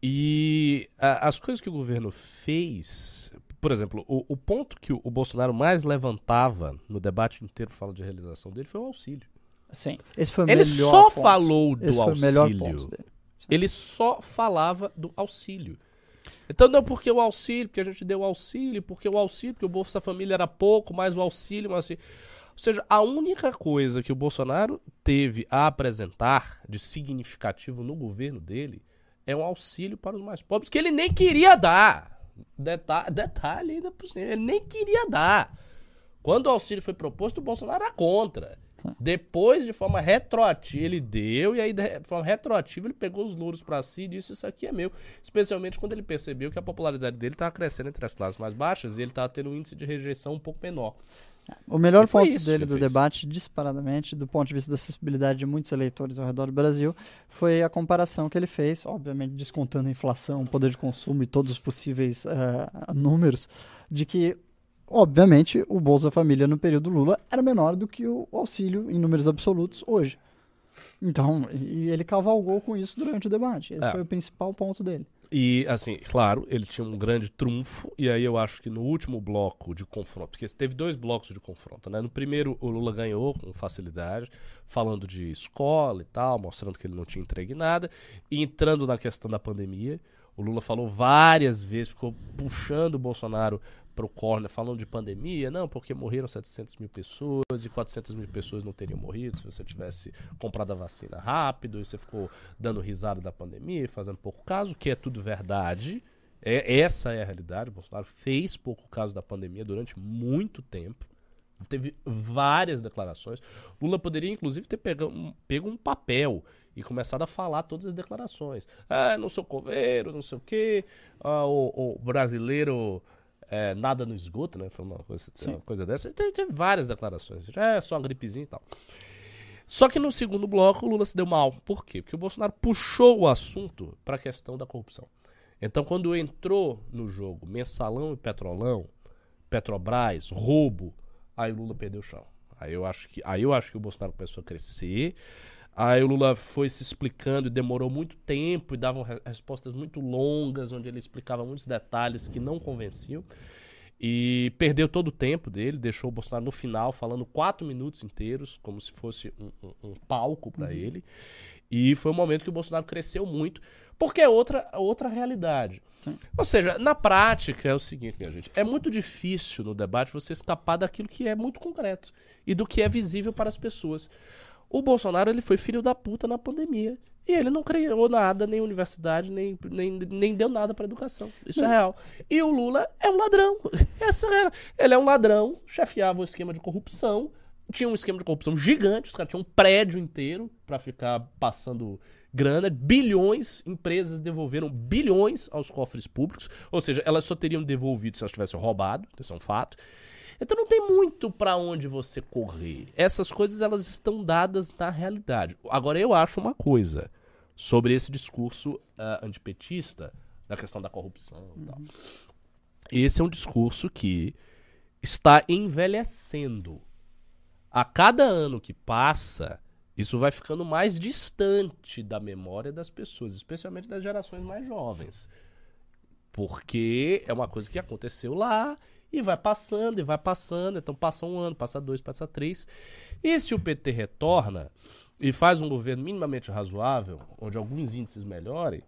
E a, as coisas que o governo fez, por exemplo, o, o ponto que o, o, Bolsonaro mais levantava no debate inteiro fala de realização dele foi o auxílio. Sim. Esse foi o ele melhor só ponto. falou do Esse auxílio. Foi o melhor ponto dele. Ele só falava do auxílio. Então não porque o auxílio, porque a gente deu o auxílio, porque o auxílio, porque o Bolsa Família era pouco, mais o auxílio, mas assim. Ou seja, a única coisa que o Bolsonaro teve a apresentar de significativo no governo dele é um auxílio para os mais pobres, que ele nem queria dar. Detalhe, detalhe ainda por cima, ele nem queria dar. Quando o auxílio foi proposto, o Bolsonaro era contra. Depois, de forma retroativa, ele deu, e aí, de forma retroativa, ele pegou os louros para si e disse: Isso aqui é meu. Especialmente quando ele percebeu que a popularidade dele estava crescendo entre as classes mais baixas e ele estava tendo um índice de rejeição um pouco menor. O melhor ponto dele do fez. debate, disparadamente, do ponto de vista da acessibilidade de muitos eleitores ao redor do Brasil, foi a comparação que ele fez, obviamente descontando a inflação, poder de consumo e todos os possíveis uh, números, de que, obviamente, o Bolsa Família no período Lula era menor do que o auxílio em números absolutos hoje. Então, e ele cavalgou com isso durante o debate. Esse é. foi o principal ponto dele. E, assim, claro, ele tinha um grande trunfo, e aí eu acho que no último bloco de confronto, porque teve dois blocos de confronto, né? No primeiro, o Lula ganhou com facilidade, falando de escola e tal, mostrando que ele não tinha entregue nada, e entrando na questão da pandemia. O Lula falou várias vezes, ficou puxando o Bolsonaro pro corner falando de pandemia, não, porque morreram 700 mil pessoas e 400 mil pessoas não teriam morrido se você tivesse comprado a vacina rápido e você ficou dando risada da pandemia fazendo pouco caso, que é tudo verdade. É, essa é a realidade. O Bolsonaro fez pouco caso da pandemia durante muito tempo. Teve várias declarações. Lula poderia, inclusive, ter pego pego um papel e começado a falar todas as declarações. Ah, não sou coveiro, não sei o quê. Ah, o, o brasileiro é, nada no esgoto, né? Foi uma coisa, uma coisa dessa. Teve, teve, várias declarações. É só uma gripezinha e tal. Só que no segundo bloco o Lula se deu mal. Por quê? Porque o Bolsonaro puxou o assunto para a questão da corrupção. Então, quando entrou no jogo mensalão e petrolão, Petrobras, roubo, aí o Lula perdeu o chão. Aí eu acho que, aí eu acho que o Bolsonaro começou a crescer. Aí o Lula foi se explicando e demorou muito tempo e dava respostas muito longas, onde ele explicava muitos detalhes que não convenciam. e perdeu todo o tempo dele, deixou o Bolsonaro no final falando quatro minutos inteiros, como se fosse um, um, um palco para ele. E foi um momento que o Bolsonaro cresceu muito, porque é outra, outra realidade. Sim. Ou seja, na prática é o seguinte, minha gente, é muito difícil no debate você escapar daquilo que é muito concreto e do que é visível para as pessoas. O Bolsonaro ele foi filho da puta na pandemia. E ele não criou nada, nem universidade, nem, nem, nem deu nada para educação. Isso é real. E o Lula é um ladrão. Essa é real. Ele é um ladrão, chefiava o esquema de corrupção, tinha um esquema de corrupção gigante, os caras tinham um prédio inteiro para ficar passando grana, bilhões, empresas devolveram bilhões aos cofres públicos, ou seja, elas só teriam devolvido se elas tivessem roubado, isso é um fato. Então não tem muito para onde você correr. Essas coisas elas estão dadas na realidade. Agora eu acho uma coisa sobre esse discurso uh, antipetista da questão da corrupção e tal. Esse é um discurso que está envelhecendo. A cada ano que passa, isso vai ficando mais distante da memória das pessoas, especialmente das gerações mais jovens. Porque é uma coisa que aconteceu lá e vai passando e vai passando. Então passa um ano, passa dois, passa três. E se o PT retorna e faz um governo minimamente razoável, onde alguns índices melhorem,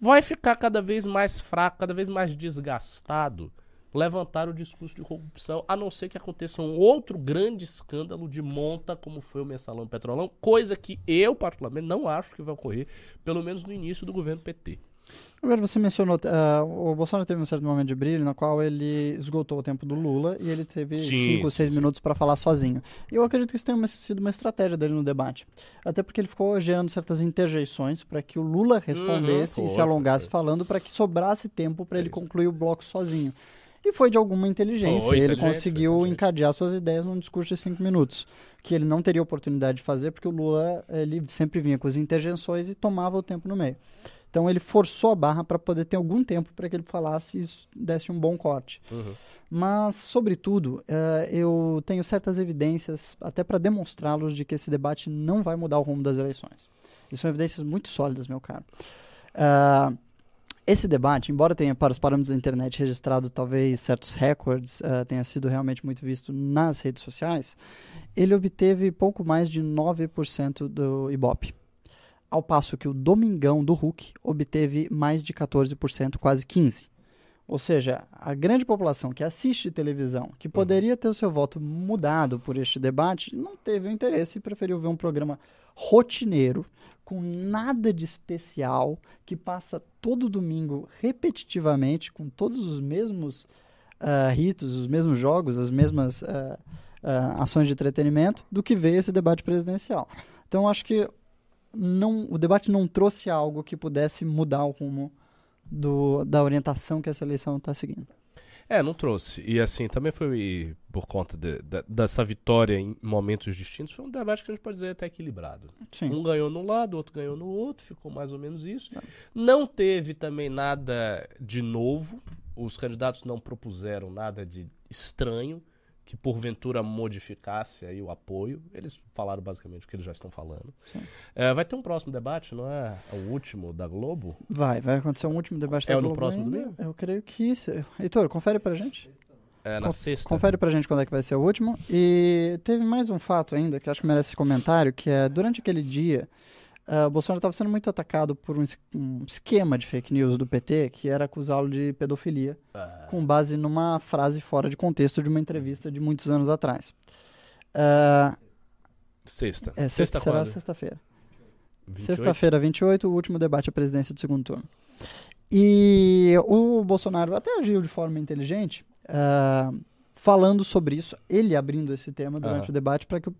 vai ficar cada vez mais fraco, cada vez mais desgastado levantar o discurso de corrupção, a não ser que aconteça um outro grande escândalo de monta, como foi o mensalão petrolão, coisa que eu, particularmente, não acho que vai ocorrer, pelo menos no início do governo PT. Agora você mencionou, uh, o Bolsonaro teve um certo momento de brilho na qual ele esgotou o tempo do Lula e ele teve 5 ou 6 minutos para falar sozinho. Eu acredito que isso tenha sido uma estratégia dele no debate. Até porque ele ficou gerando certas interjeições para que o Lula respondesse Uhum, e se alongasse falando para que sobrasse tempo para ele isso. concluir o bloco sozinho. E foi de alguma inteligência. Foi ele inteligente, conseguiu inteligente. encadear suas ideias num discurso de cinco minutos, que ele não teria oportunidade de fazer, porque o Lula ele sempre vinha com as interjeições e tomava o tempo no meio. Então ele forçou a barra para poder ter algum tempo para que ele falasse e desse um bom corte. Uhum. Mas, sobretudo, eh, eu tenho certas evidências, até para demonstrá-los, de que esse debate não vai mudar o rumo das eleições. E são evidências muito sólidas, meu caro. Ah, esse debate, embora tenha para os parâmetros da internet registrado talvez certos recordes, ah, tenha sido realmente muito visto nas redes sociais, ele obteve pouco mais de 9% do Ibope. Ao passo que o Domingão do Hulk obteve mais de 14%, quase 15%. Ou seja, a grande população que assiste televisão, que poderia ter o seu voto mudado por este debate, não teve o interesse e preferiu ver um programa rotineiro, com nada de especial, que passa todo domingo repetitivamente, com todos os mesmos ah, ritos, os mesmos jogos, as mesmas ah, ah, ações de entretenimento, do que ver esse debate presidencial. Então, acho que não, o debate não trouxe algo que pudesse mudar o rumo do, da orientação que essa eleição está seguindo. É, não trouxe. E assim, também foi por conta de- da- dessa vitória em momentos distintos, foi um debate que a gente pode dizer até equilibrado. Sim. Um ganhou num lado, o outro ganhou no outro, ficou mais ou menos isso. Não teve também nada de novo, os candidatos não propuseram nada de estranho que porventura modificasse aí o apoio. Eles falaram basicamente o que eles já estão falando. É, vai ter um próximo debate, não é o último da Globo? Vai, vai acontecer um último debate É da no Globo próximo ainda. domingo? Eu creio que isso. Heitor, confere pra gente. É na Conf- sexta. Confere pra gente quando é que vai ser o último. E teve mais um fato ainda que acho que merece comentário, que é durante aquele dia, o Bolsonaro estava sendo muito atacado por um, um esquema de fake news do PT, que era acusá-lo de pedofilia, Ah, com base numa frase fora de contexto de uma entrevista de muitos anos atrás. Ah, sexta. é, sexta, será quando? sexta-feira. 28? Sexta-feira, 28, o último debate à presidência do segundo turno. E o Bolsonaro até agiu de forma inteligente, falando sobre isso, ele abrindo esse tema durante o debate para que o,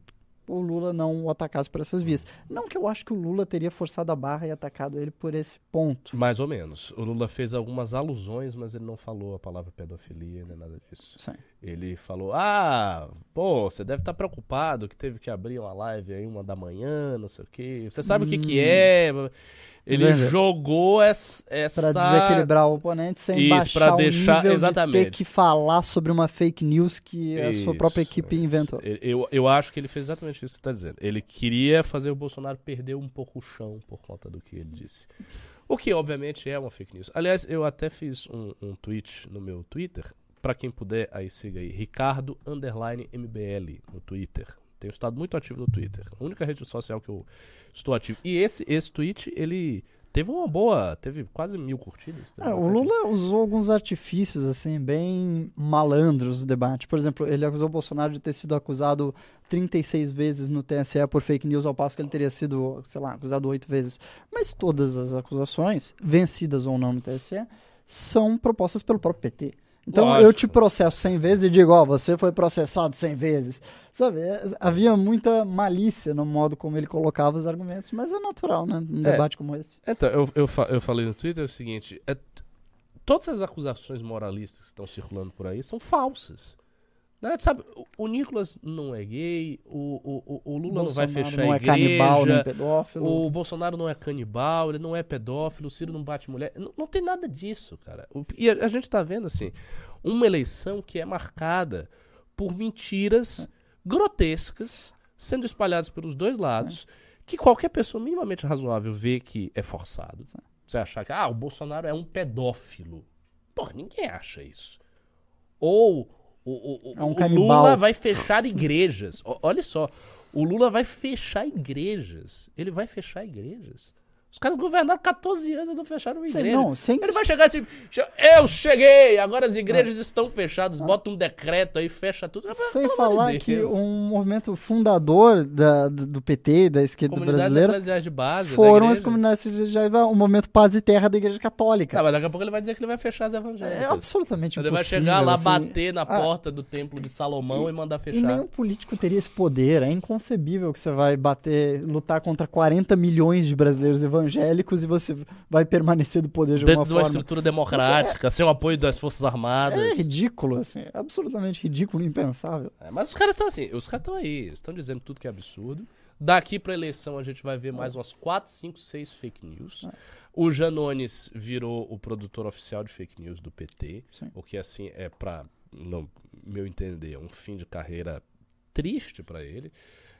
o Lula não o atacasse por essas vias. Não que eu acho que o Lula teria forçado a barra e atacado ele por esse ponto. Mais ou menos. O Lula fez algumas alusões, mas ele não falou a palavra pedofilia nem nada disso. Sim. Ele falou: Ah, pô, você deve estar preocupado que teve que abrir uma live aí uma da manhã, não sei o quê. Você sabe o que, que Hum. é? Ele Entendi. jogou essa. Para desequilibrar o oponente sem Isso, baixar pra o deixar- nível de exatamente. ter que falar sobre uma fake news que a sua própria Isso, equipe isso. inventou. Eu- Eu, acho que ele fez exatamente isso que você está dizendo. Ele queria fazer o Bolsonaro perder um pouco o chão por conta do que ele disse. O que, obviamente, é uma fake news. Aliás, eu até fiz um, um tweet no meu Twitter pra quem puder, aí siga aí. Ricardo Underline MBL no Twitter. Tenho estado muito ativo no Twitter. A única rede social que eu estou ativo. E esse, esse tweet, ele teve uma boa. Teve quase mil curtidas. É, o. Lula usou alguns artifícios, assim, bem malandros no debate. Por exemplo, ele acusou o Bolsonaro de ter sido acusado 36 vezes no TSE por fake news, ao passo que ele teria sido, sei lá, acusado oito vezes. Mas todas as acusações, vencidas ou não no TSE, são propostas pelo próprio PT. Então eu Lógico. te processo 100 vezes e digo, ó, você foi processado 100 vezes. Sabe, é, havia muita malícia no modo como ele colocava os argumentos, mas é natural, né, num É. debate como esse. Então, eu, eu, fa- eu falei no Twitter o seguinte: é todas as acusações moralistas que estão circulando por aí são falsas. Né? Sabe, o, Nicolas não é gay, o, o, o- Lula não vai Bolsonaro fechar não a é igreja, canibal nem pedófilo. o Bolsonaro não é canibal, ele não é pedófilo, o Ciro não bate mulher. Não, não tem nada disso, cara. E a, a gente tá vendo, assim, uma eleição que é marcada por mentiras grotescas sendo espalhadas pelos dois lados, que qualquer pessoa minimamente razoável vê que é forçado. Você achar que, ah, o Bolsonaro é um pedófilo. Porra, ninguém acha isso. Ou o, o, É um o. Lula vai fechar igrejas. Olha só, o Lula vai fechar igrejas. Ele vai fechar igrejas. Os caras governaram 14 anos e não fecharam uma igreja. não, sem, Ele vai chegar assim, eu cheguei, agora as igrejas estão fechadas, bota um decreto aí, fecha tudo. sem Pelo amor falar de que um movimento fundador da, do PT, da esquerda brasileira, de base. foram as comunidades religiossas, o movimento Paz e Terra da Igreja Católica. Tá, mas daqui a pouco ele vai dizer que ele vai fechar as evangélicas. é absolutamente Ele impossível. vai chegar lá, assim. bater na Ah, porta do templo de Salomão e, mandar E fechar. nenhum político teria esse poder. É inconcebível que você vai bater, lutar contra 40 milhões de brasileiros evangélicos e você vai permanecer do poder de Dentro alguma de uma forma. estrutura democrática, sem o apoio das Forças Armadas. É ridículo, assim. É absolutamente ridículo impensável. É, mas os caras estão assim, os caras estão aí, estão dizendo tudo que é absurdo. Daqui pra eleição a gente vai ver mais umas 4, 5, 6 fake news. O Janones virou o produtor oficial de fake news do PT, Sim. o que assim é pra, no meu entender, um fim de carreira triste pra ele.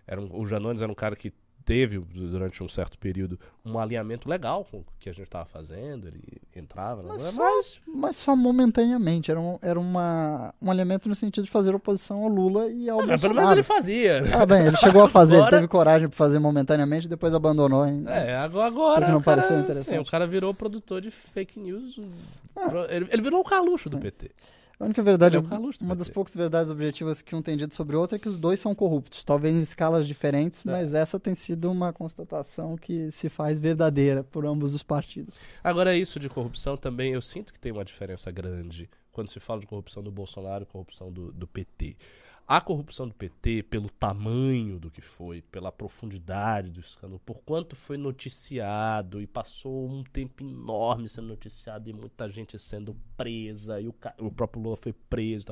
Era um- o Janones era um cara que teve durante um certo período um alinhamento legal com o que a gente estava fazendo, ele entrava, Mas mas, só- Mas só momentaneamente. Era, um, era uma, um alinhamento no sentido de fazer oposição ao Lula e ao Ah, mas pelo Bolsonaro. menos ele fazia. né? Ah, bem, ele chegou a fazer, ele Agora- teve coragem pra fazer momentaneamente e depois abandonou. Hein? É, agora, não cara, pareceu interessante. o cara virou produtor de fake news. Ele, ele virou o Carluxo do PT. A única verdade, é do uma das poucas verdades objetivas que um tem dito sobre o outro é que os dois são corruptos, talvez em escalas diferentes, É. mas essa tem sido uma constatação que se faz verdadeira por ambos os partidos. Agora, isso de corrupção também, eu sinto que tem uma diferença grande quando se fala de corrupção do Bolsonaro e corrupção do, do PT. A corrupção do PT, pelo tamanho do que foi, pela profundidade do escândalo, por quanto foi noticiado e passou um tempo enorme sendo noticiado e muita gente sendo presa, e o, o próprio Lula foi preso.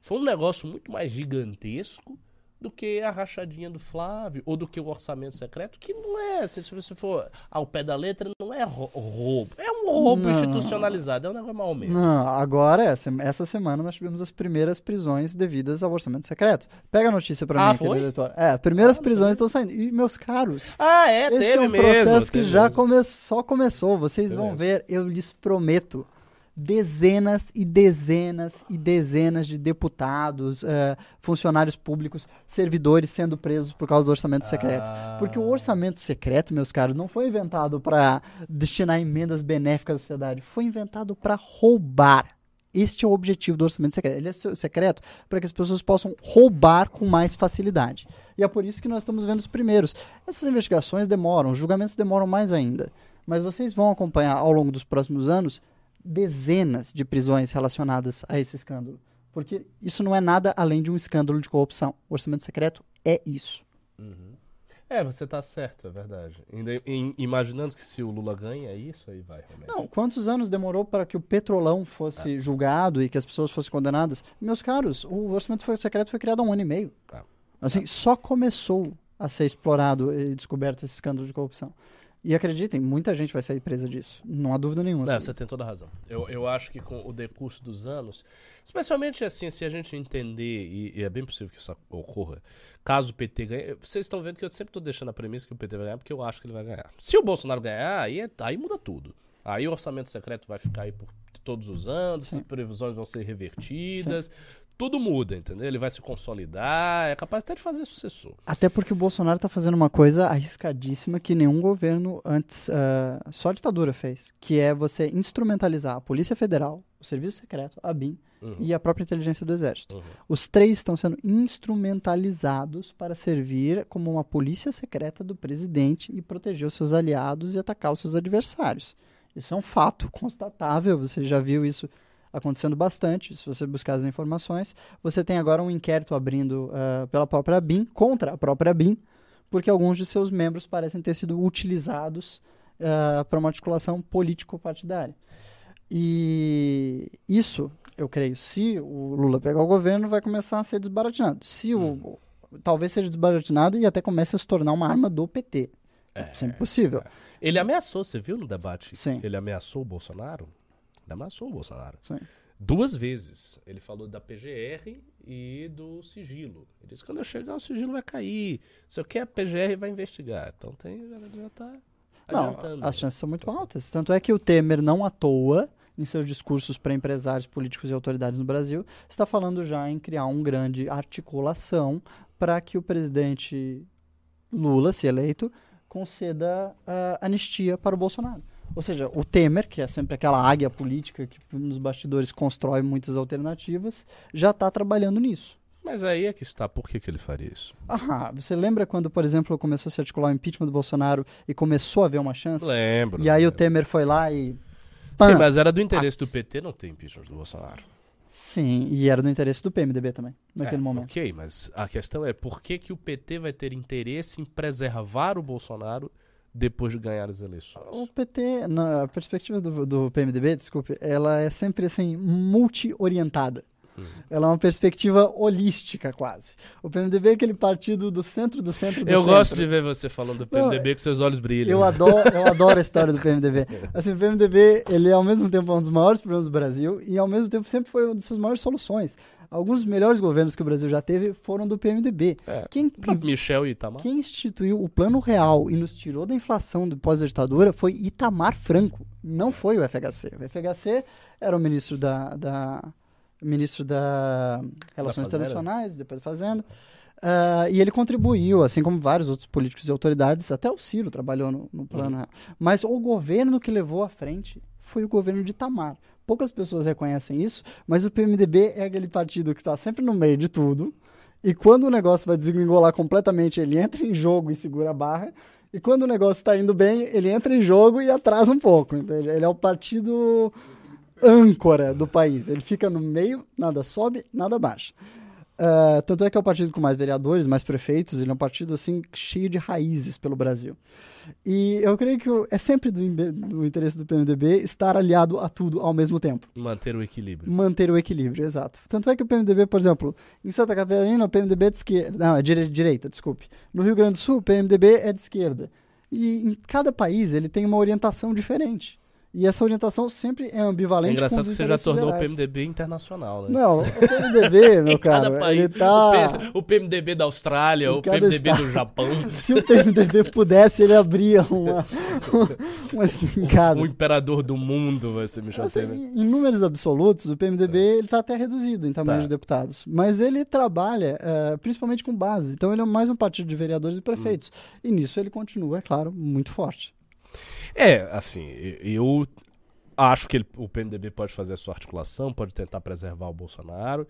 Foi um negócio muito mais gigantesco do que a rachadinha do Flávio, ou do que o orçamento secreto, que não é, se você for ao pé da letra, não é rou- roubo. É um roubo Não. institucionalizado, é um negócio mal mesmo. Não, agora, essa, essa semana, nós tivemos as primeiras prisões devidas ao orçamento secreto. Pega a notícia pra Ah, mim, querido editor. É, primeiras Ah, prisões estão saindo. E, meus caros, Ah, é, esse é um mesmo. processo que teve já mesmo. come só começou. Vocês Teve vão mesmo. ver, eu lhes prometo, dezenas e dezenas e dezenas de deputados, eh, funcionários públicos, servidores sendo presos por causa do orçamento secreto. Ah. Porque o orçamento secreto, meus caros, não foi inventado para destinar emendas benéficas à sociedade, foi inventado para roubar. Este é o objetivo do orçamento secreto. Ele é se- secreto para que as pessoas possam roubar com mais facilidade. E é por isso que nós estamos vendo os primeiros. Essas investigações demoram, os julgamentos demoram mais ainda. Mas vocês vão acompanhar ao longo dos próximos anos dezenas de prisões relacionadas a esse escândalo. Porque isso não é nada além de um escândalo de corrupção. O orçamento secreto é isso. Uhum. É, você tá certo, é verdade. Imaginando que se o Lula ganha, é isso aí vai realmente. Não, quantos anos demorou para que o petrolão fosse julgado e que as pessoas fossem condenadas? Meus caros, o orçamento foi- secreto foi criado há um ano e meio. Ah. Assim, só começou a ser explorado e descoberto esse escândalo de corrupção. E acreditem, muita gente vai sair presa disso. Não há dúvida nenhuma. Não, você tem toda a razão. Eu, eu acho que com o decurso dos anos, especialmente assim, se a gente entender, e, e é bem possível que isso ocorra, caso o PT ganhe, vocês estão vendo que eu sempre estou deixando a premissa que o PT vai ganhar, porque eu acho que ele vai ganhar. Se o Bolsonaro ganhar, aí, é- aí muda tudo. Aí o orçamento secreto vai ficar aí por todos os anos, Sim. as previsões vão ser revertidas. Tudo muda, entendeu? Ele vai se consolidar, é capaz até de fazer sucessor. Até porque o Bolsonaro está fazendo uma coisa arriscadíssima que nenhum governo antes, ah, só a ditadura fez, que é você instrumentalizar a Polícia Federal, o Serviço Secreto, a BIM Uhum, e a própria inteligência do Exército. uhum. Os três estão sendo instrumentalizados para servir como uma polícia secreta do presidente e proteger os seus aliados e atacar os seus adversários. Isso é um fato constatável, você já viu isso acontecendo bastante, se você buscar as informações. Você tem agora um inquérito abrindo ah, pela própria BIM, contra a própria BIM, porque alguns de seus membros parecem ter sido utilizados ah, para uma articulação político-partidária. E isso, eu creio, se o Lula pegar o governo, vai começar a ser desbaratinado. Se o. Talvez seja desbaratinado e até comece a se tornar uma arma do PT. É, sempre possível. Ele ameaçou, você viu no debate? Sim. Ele ameaçou o Bolsonaro? Ameaçou o Bolsonaro. Sim. Duas vezes. Ele falou da PGR e do sigilo. Ele disse: quando eu chegar, o sigilo vai cair. Se eu quer, a PGR vai investigar. Então tem, já, já tá Não, as chances são muito altas. Tanto é que o Temer, não à toa, em seus discursos para empresários, políticos e autoridades no Brasil, está falando já em criar uma grande articulação para que o presidente Lula, se eleito, conceda ah, anistia para o Bolsonaro. Ou seja, o Temer, que é sempre aquela águia política que nos bastidores constrói muitas alternativas, já está trabalhando nisso. Mas aí é que está. Por que, que ele faria isso? Ah, você lembra quando, por exemplo, começou a se articular o impeachment do Bolsonaro e começou a haver uma chance? Lembro. E aí o lembro. Temer foi lá e. Sim, Pã! mas era do interesse do PT não ter impeachment do Bolsonaro. Sim, e era do interesse do PMDB também, naquele É, momento. Ok, mas a questão é por que, que o PT vai ter interesse em preservar o Bolsonaro depois de ganhar as eleições? O PT, na perspectiva do, do PMDB, desculpe, ela é sempre assim, multi-orientada. Uhum. Ela é uma perspectiva holística, quase. O PMDB é aquele partido do centro do centro do Eu centro. gosto de ver você falando do Não, PMDB com seus olhos brilham. Eu adoro, eu adoro a história do PMDB. Assim, o PMDB, ele é ao mesmo tempo um dos maiores problemas do Brasil e ao mesmo tempo sempre foi uma das suas maiores soluções. Alguns dos melhores governos que o Brasil já teve foram do PMDB. É, Quem, Michel e Itamar. quem instituiu o Plano Real e nos tirou da inflação do pós-ditadura foi Itamar Franco, não foi o FHC. O FHC era o ministro da, da ministro da Relações Fazenda. Internacionais, depois da Fazenda. Ah, e ele contribuiu, assim como vários outros políticos e autoridades, até o Ciro trabalhou no, no plano Uhum. real. Mas o governo que levou à frente foi o governo de Itamar. Poucas pessoas reconhecem isso, mas o PMDB é aquele partido que está sempre no meio de tudo. E quando o negócio vai desgringolar completamente, ele entra em jogo e segura a barra. E quando o negócio está indo bem, ele entra em jogo e atrasa um pouco. entende? Ele é o partido âncora do país. Ele fica no meio, nada sobe, nada baixa. Ah, tanto é que é o partido com mais vereadores, mais prefeitos, ele é um partido assim cheio de raízes pelo Brasil. E eu creio que é sempre do, do interesse do PMDB estar aliado a tudo ao mesmo tempo. Manter o equilíbrio. Manter o equilíbrio, exato. Tanto é que o PMDB, por exemplo, em Santa Catarina, o PMDB é de esquerda. Não, é dire- direita, desculpe. No Rio Grande do Sul, o PMDB é de esquerda. E em cada país ele tem uma orientação diferente. E essa orientação sempre é É ambivalente. com engraçado que você já tornou o. PMDB internacional, né? Não, o PMDB, meu cara, país. ele tá. O, o PMDB da Austrália, o PMDB do. Japão, Se o PMDB pudesse, ele abria uma, uma estancada. o imperador do mundo vai ser Michel Assim, Temer. em números absolutos, o PMDB ele está até reduzido em tamanho Tá. de deputados. Mas ele trabalha eh, principalmente com base. Então ele é mais um partido de vereadores e prefeitos. E nisso ele continua, é claro, muito forte. É, assim, eu acho que ele- o PMDB pode fazer a sua articulação, pode tentar preservar o Bolsonaro,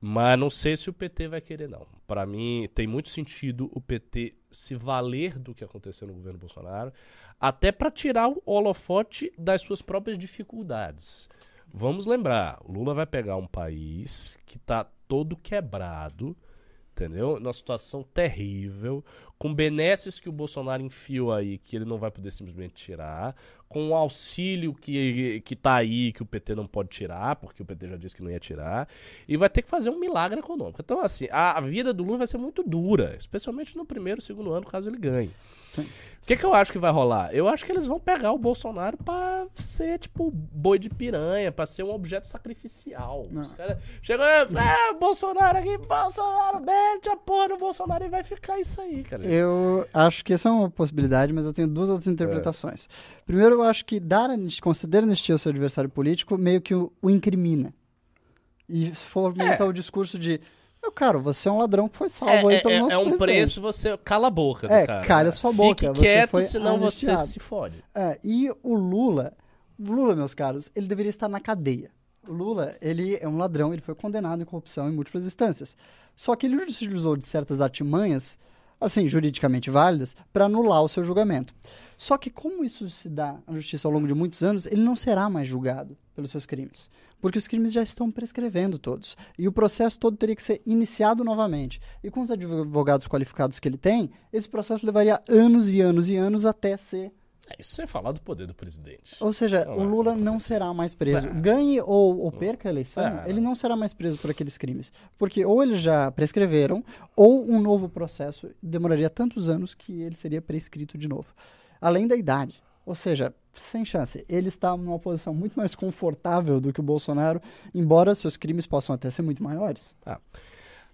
mas não sei se o PT vai querer, não. Para mim, tem muito sentido o PT se valer do que aconteceu no governo Bolsonaro, até para tirar o holofote das suas próprias dificuldades. Vamos lembrar, Lula vai pegar um país que está todo quebrado, entendeu? Numa situação terrível, com benesses que o Bolsonaro enfiou aí, que ele não vai poder simplesmente tirar, com o auxílio que, que tá aí, que o PT não pode tirar, porque o PT já disse que não ia tirar, e vai ter que fazer um milagre econômico. Então, assim, a, a vida do Lula vai ser muito dura, especialmente no primeiro, segundo ano, caso ele ganhe. O que, que eu acho que vai rolar? Eu acho que eles vão pegar o Bolsonaro pra ser, tipo, boi de piranha, pra ser um objeto sacrificial. Não. Os caras chegam, ah, Bolsonaro aqui, Bolsonaro, mete a porra no Bolsonaro e vai ficar isso aí, cara. Eu acho que essa é uma possibilidade, mas eu tenho duas outras interpretações. Primeiro, eu acho que dar conceder anistia ao seu adversário político meio que o, o incrimina. E fomenta É. o discurso de, meu caro, você é um ladrão que foi salvo É, aí pelo é- nosso é um presidente. preço, você cala a boca do É, cara. cale a sua boca, Fique você quieto, foi senão você anistiado. se fode. É, e o Lula, Lula, meus caros, ele deveria estar na cadeia. O Lula, ele é um ladrão, ele foi condenado em corrupção em múltiplas instâncias. Só que ele utilizou de certas artimanhas, assim, juridicamente válidas, para anular o seu julgamento. Só que como isso se dá na justiça ao longo de muitos anos, ele não será mais julgado pelos seus crimes. Porque os crimes já estão prescrevendo todos. E o processo todo teria que ser iniciado novamente. E com os advogados qualificados que ele tem, esse processo levaria anos e anos e anos até ser É, isso sem falar do poder do presidente. ou seja, Não o vai Lula acontecer. não será mais preso. É. Ganhe ou, ou perca a eleição, É. ele não será mais preso por aqueles crimes. Porque ou eles já prescreveram, ou um novo processo demoraria tantos anos que ele seria prescrito de novo. Além da idade. Ou seja, sem chance. Ele está numa posição muito mais confortável do que o Bolsonaro, embora seus crimes possam até ser muito maiores.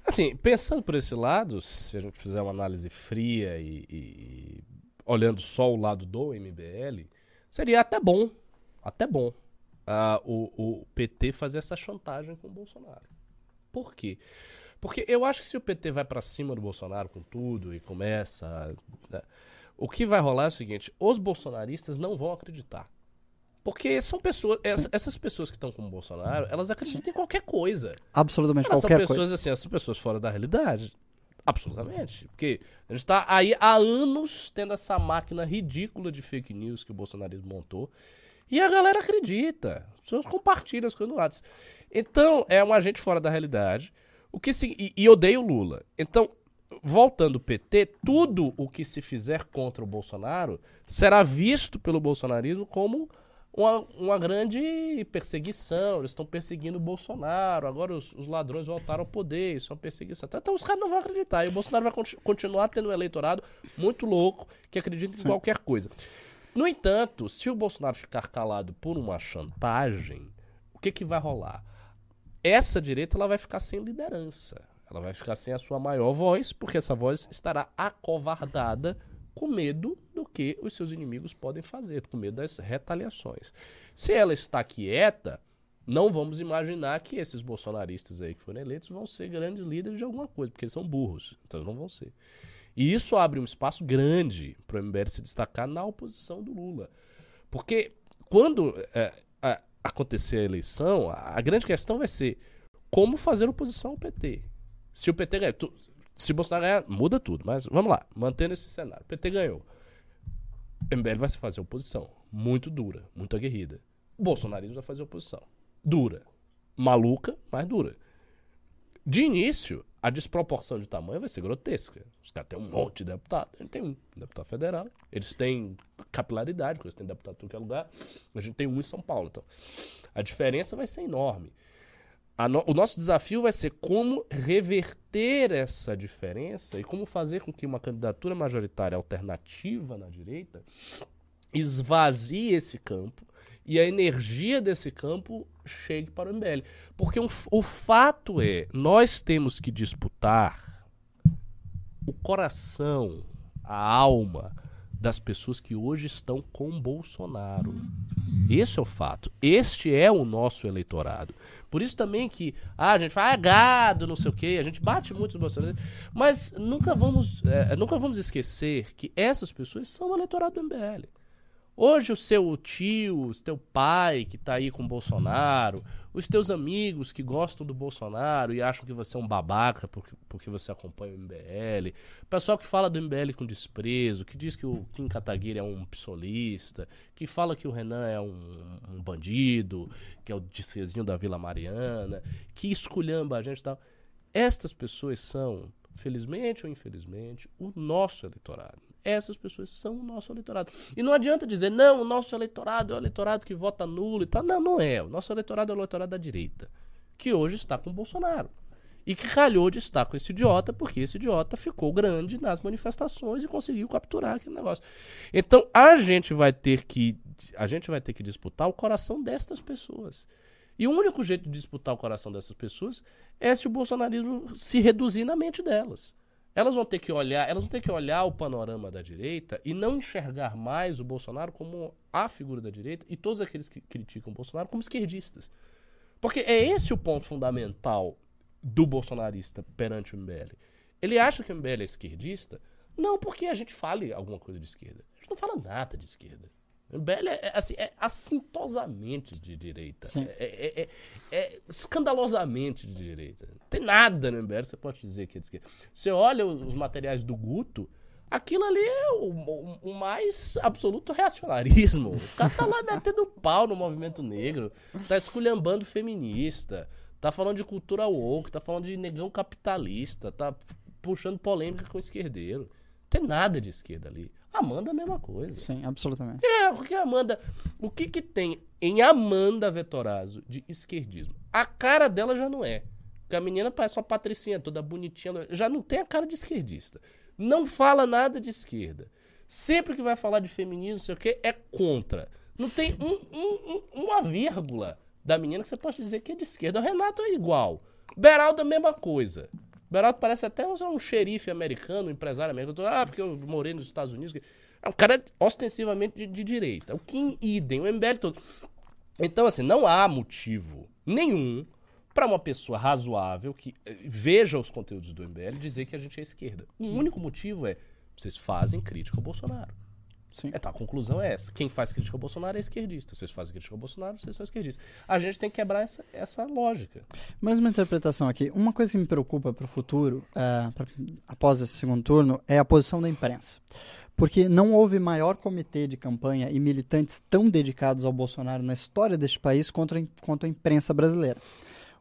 Assim, pensando por esse lado, se a gente fizer uma análise fria e, e- olhando só o lado do MBL, seria até bom, até bom, ah, o, o PT fazer essa chantagem com o Bolsonaro. Por quê? Porque eu acho que se o PT vai pra cima do Bolsonaro com tudo e começa. né, o que vai rolar é o seguinte: os bolsonaristas não vão acreditar. Porque são pessoas. essa- essas pessoas que estão com o Bolsonaro, elas acreditam em qualquer coisa. Absolutamente Elas são qualquer pessoas coisa. assim, essas pessoas fora da realidade. Absolutamente. Porque a gente tá aí há anos tendo essa máquina ridícula de fake news que o bolsonarismo montou. E a galera acredita. As pessoas compartilham as coisas no WhatsApp. Então, é um agente fora da realidade. O que se, e, e odeia o Lula. Então, voltando o PT, tudo o que se fizer contra o Bolsonaro será visto pelo bolsonarismo como uma, uma grande perseguição. Eles estão perseguindo o Bolsonaro. Agora os, os ladrões voltaram ao poder. Isso é uma perseguição. Então os caras não vão acreditar. E o Bolsonaro vai conti- continuar tendo um eleitorado muito louco que acredita em qualquer coisa. No entanto, se o Bolsonaro ficar calado por uma chantagem, o que, que vai rolar? Essa direita ela vai ficar sem liderança. Ela vai ficar sem a sua maior voz, porque essa voz estará acovardada com medo do que os seus inimigos podem fazer, com medo das retaliações. Se ela está quieta, não vamos imaginar que esses bolsonaristas aí que foram eleitos vão ser grandes líderes de alguma coisa, porque eles são burros, então não vão ser. E isso abre um espaço grande para o MBL se destacar na oposição do Lula. Porque quando é, a- acontecer a eleição, a, a grande questão vai ser como fazer oposição ao PT. Se o PT ganhar, tu- se Bolsonaro ganhar, muda tudo. Mas vamos lá, mantendo esse cenário. O PT ganhou. O MBL vai se fazer oposição. Muito dura, muito aguerrida. O bolsonarismo vai fazer oposição. Dura. Maluca, mas dura. De início, a desproporção de tamanho vai ser grotesca. Os caras têm um monte de deputado. A gente tem um deputado federal. Eles têm capilaridade, porque eles têm deputado em que é lugar. A gente tem um em São Paulo. Então, a diferença vai ser enorme. No- o nosso desafio vai ser como reverter essa diferença e como fazer com que uma candidatura majoritária alternativa na direita esvazie esse campo e a energia desse campo chegue para o MBL. Porque um o fato é, nós temos que disputar o coração, a alma das pessoas que hoje estão com Bolsonaro. Esse é o fato. Este é o nosso eleitorado. Por isso também que ah, a gente fala ah, gado, não sei o quê, a gente bate muito nos bolsonaristas, mas nunca vamos, eh, nunca vamos esquecer que essas pessoas são o eleitorado do MBL. Hoje o seu tio, o teu pai que tá aí com o Bolsonaro, os teus amigos que gostam do Bolsonaro e acham que você é um babaca porque, porque você acompanha o MBL, o pessoal que fala do MBL com desprezo, que diz que o Kim Kataguiri é um psolista, que fala que o Renan é um, um bandido, que é o disquezinho da Vila Mariana, que esculhamba a gente e tal. Estas pessoas são, felizmente ou infelizmente, o nosso eleitorado. Essas pessoas são o nosso eleitorado. E não adianta dizer, não, o nosso eleitorado é o eleitorado que vota nulo e tal. Não, não é. O nosso eleitorado é o eleitorado da direita, que hoje está com o Bolsonaro. E que calhou de estar com esse idiota, porque esse idiota ficou grande nas manifestações e conseguiu capturar aquele negócio. Então a gente vai ter que a gente vai ter que disputar o coração destas pessoas. E o único jeito de disputar o coração dessas pessoas é se o bolsonarismo se reduzir na mente delas. Elas vão ter que olhar, elas vão ter que olhar o panorama da direita e não enxergar mais o Bolsonaro como a figura da direita e todos aqueles que criticam o Bolsonaro como esquerdistas. Porque é esse o ponto fundamental do bolsonarista perante o MBL. Ele acha que o MBL é esquerdista, não porque a gente fale alguma coisa de esquerda. A gente não fala nada de esquerda. MBL é, é, assim, é assintosamente de direita. É, é- é- é escandalosamente de direita. Não tem nada no MBL que você pode dizer que é de esquerda. Você olha os materiais do Guto, aquilo ali é o, o- o mais absoluto reacionarismo. O cara tá lá metendo pau no movimento negro, tá esculhambando feminista, tá falando de cultura woke, tá falando de negão capitalista, tá puxando polêmica com o esquerdeiro. Não tem nada de esquerda ali. Amanda é a mesma coisa. Sim, absolutamente. É, porque a Amanda. O que que tem em Amanda Vetorazzo de esquerdismo? A cara dela já não é. Porque a menina parece uma patricinha toda bonitinha. Já não tem a cara de esquerdista. Não fala nada de esquerda. Sempre que vai falar de feminismo, não sei o quê, é contra. Não tem um- um- um- uma vírgula da menina que você pode dizer que é de esquerda. O Renato é igual. Beraldo é a mesma coisa. Beraldo parece até um, xerife americano, um empresário americano. Ah, porque eu morei nos Estados Unidos. É um cara ostensivamente de, de direita. O Kim Idem, o MBL todo. Então, assim, não há motivo nenhum para uma pessoa razoável que eh, veja os conteúdos do MBL dizer que a gente é esquerda. O único motivo é vocês fazem crítica ao Bolsonaro. Sim. Então, a conclusão é essa. Quem faz crítica ao Bolsonaro é esquerdista. Vocês fazem crítica ao Bolsonaro, vocês são esquerdistas. A gente tem que quebrar essa, essa lógica. Mais uma interpretação aqui. Uma coisa que me preocupa para o futuro, eh, pra- após esse segundo turno, é a posição da imprensa. Porque não houve maior comitê de campanha e militantes tão dedicados ao Bolsonaro na história deste país quanto a, quanto a imprensa brasileira.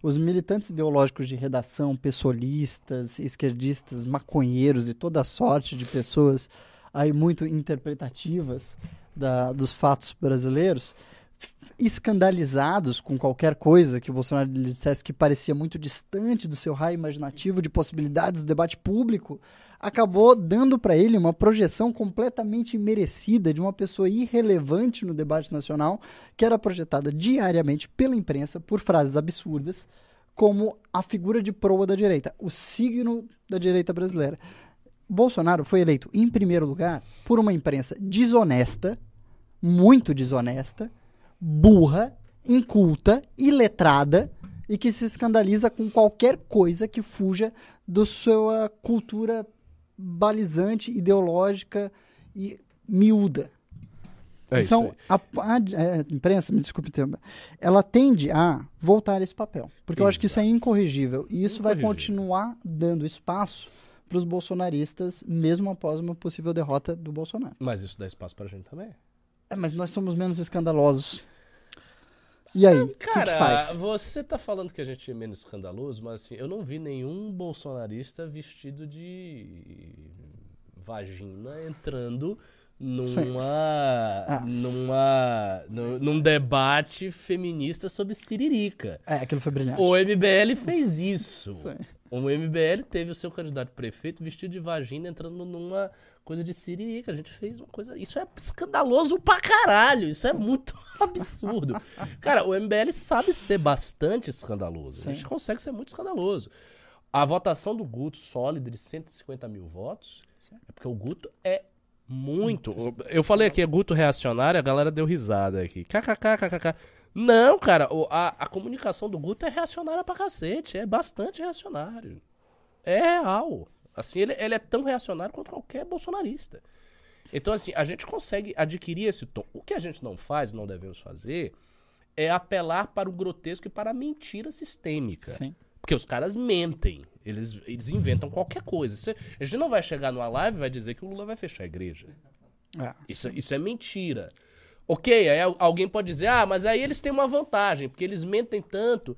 Os militantes ideológicos de redação, pessoalistas, esquerdistas, maconheiros e toda sorte de pessoas aí muito interpretativas da- dos fatos brasileiros, escandalizados com qualquer coisa que o Bolsonaro lhe dissesse que parecia muito distante do seu raio imaginativo de possibilidades do debate público, acabou dando para ele uma projeção completamente imerecida de uma pessoa irrelevante no debate nacional, que era projetada diariamente pela imprensa por frases absurdas, como a figura de proa da direita, o signo da direita brasileira. Bolsonaro foi eleito, em primeiro lugar, por uma imprensa desonesta, muito desonesta, burra, inculta, iletrada e que se escandaliza com qualquer coisa que fuja da sua cultura balizante, ideológica e miúda. É então, a, a- a imprensa, me desculpe o termo, ela tende a voltar a esse papel. Porque eu acho que isso é Exato. incorrigível. E isso vai Incorrigível. continuar dando espaço para os bolsonaristas, mesmo após uma possível derrota do Bolsonaro. Mas isso dá espaço pra gente também. É, mas nós somos menos escandalosos. E aí, o que, faz? você tá falando que a gente é menos escandaloso, mas assim, eu não vi nenhum bolsonarista vestido de vagina entrando numa Ah. numa nu- num debate feminista sobre siririca. É, aquilo foi brilhante. O MBL fez isso. Sim. O MBL teve o seu candidato prefeito vestido de vagina entrando numa coisa de siririca. A gente fez uma coisa. Isso é escandaloso pra caralho. Isso é muito absurdo. Cara, o MBL sabe ser bastante escandaloso. A Sim. gente consegue ser muito escandaloso. A votação do Guto sólida de 150 mil votos é porque o Guto é muito. Eu falei aqui, é Guto reacionário, a galera deu risada aqui. KKKKK. Não, cara, a, a comunicação do Guto é reacionária pra cacete. É bastante reacionário. É real. Assim, ele, ele é tão reacionário quanto qualquer bolsonarista. Então, assim, a gente consegue adquirir esse tom. O que a gente não faz, não devemos fazer, é apelar para o grotesco e para a mentira sistêmica. Sim. Porque os caras mentem. Eles, eles inventam qualquer coisa. A gente não vai chegar numa live e vai dizer que o Lula vai fechar a igreja. É. Isso, isso é mentira. Ok, aí al- alguém pode dizer, ah, mas aí eles têm uma vantagem, porque eles mentem tanto.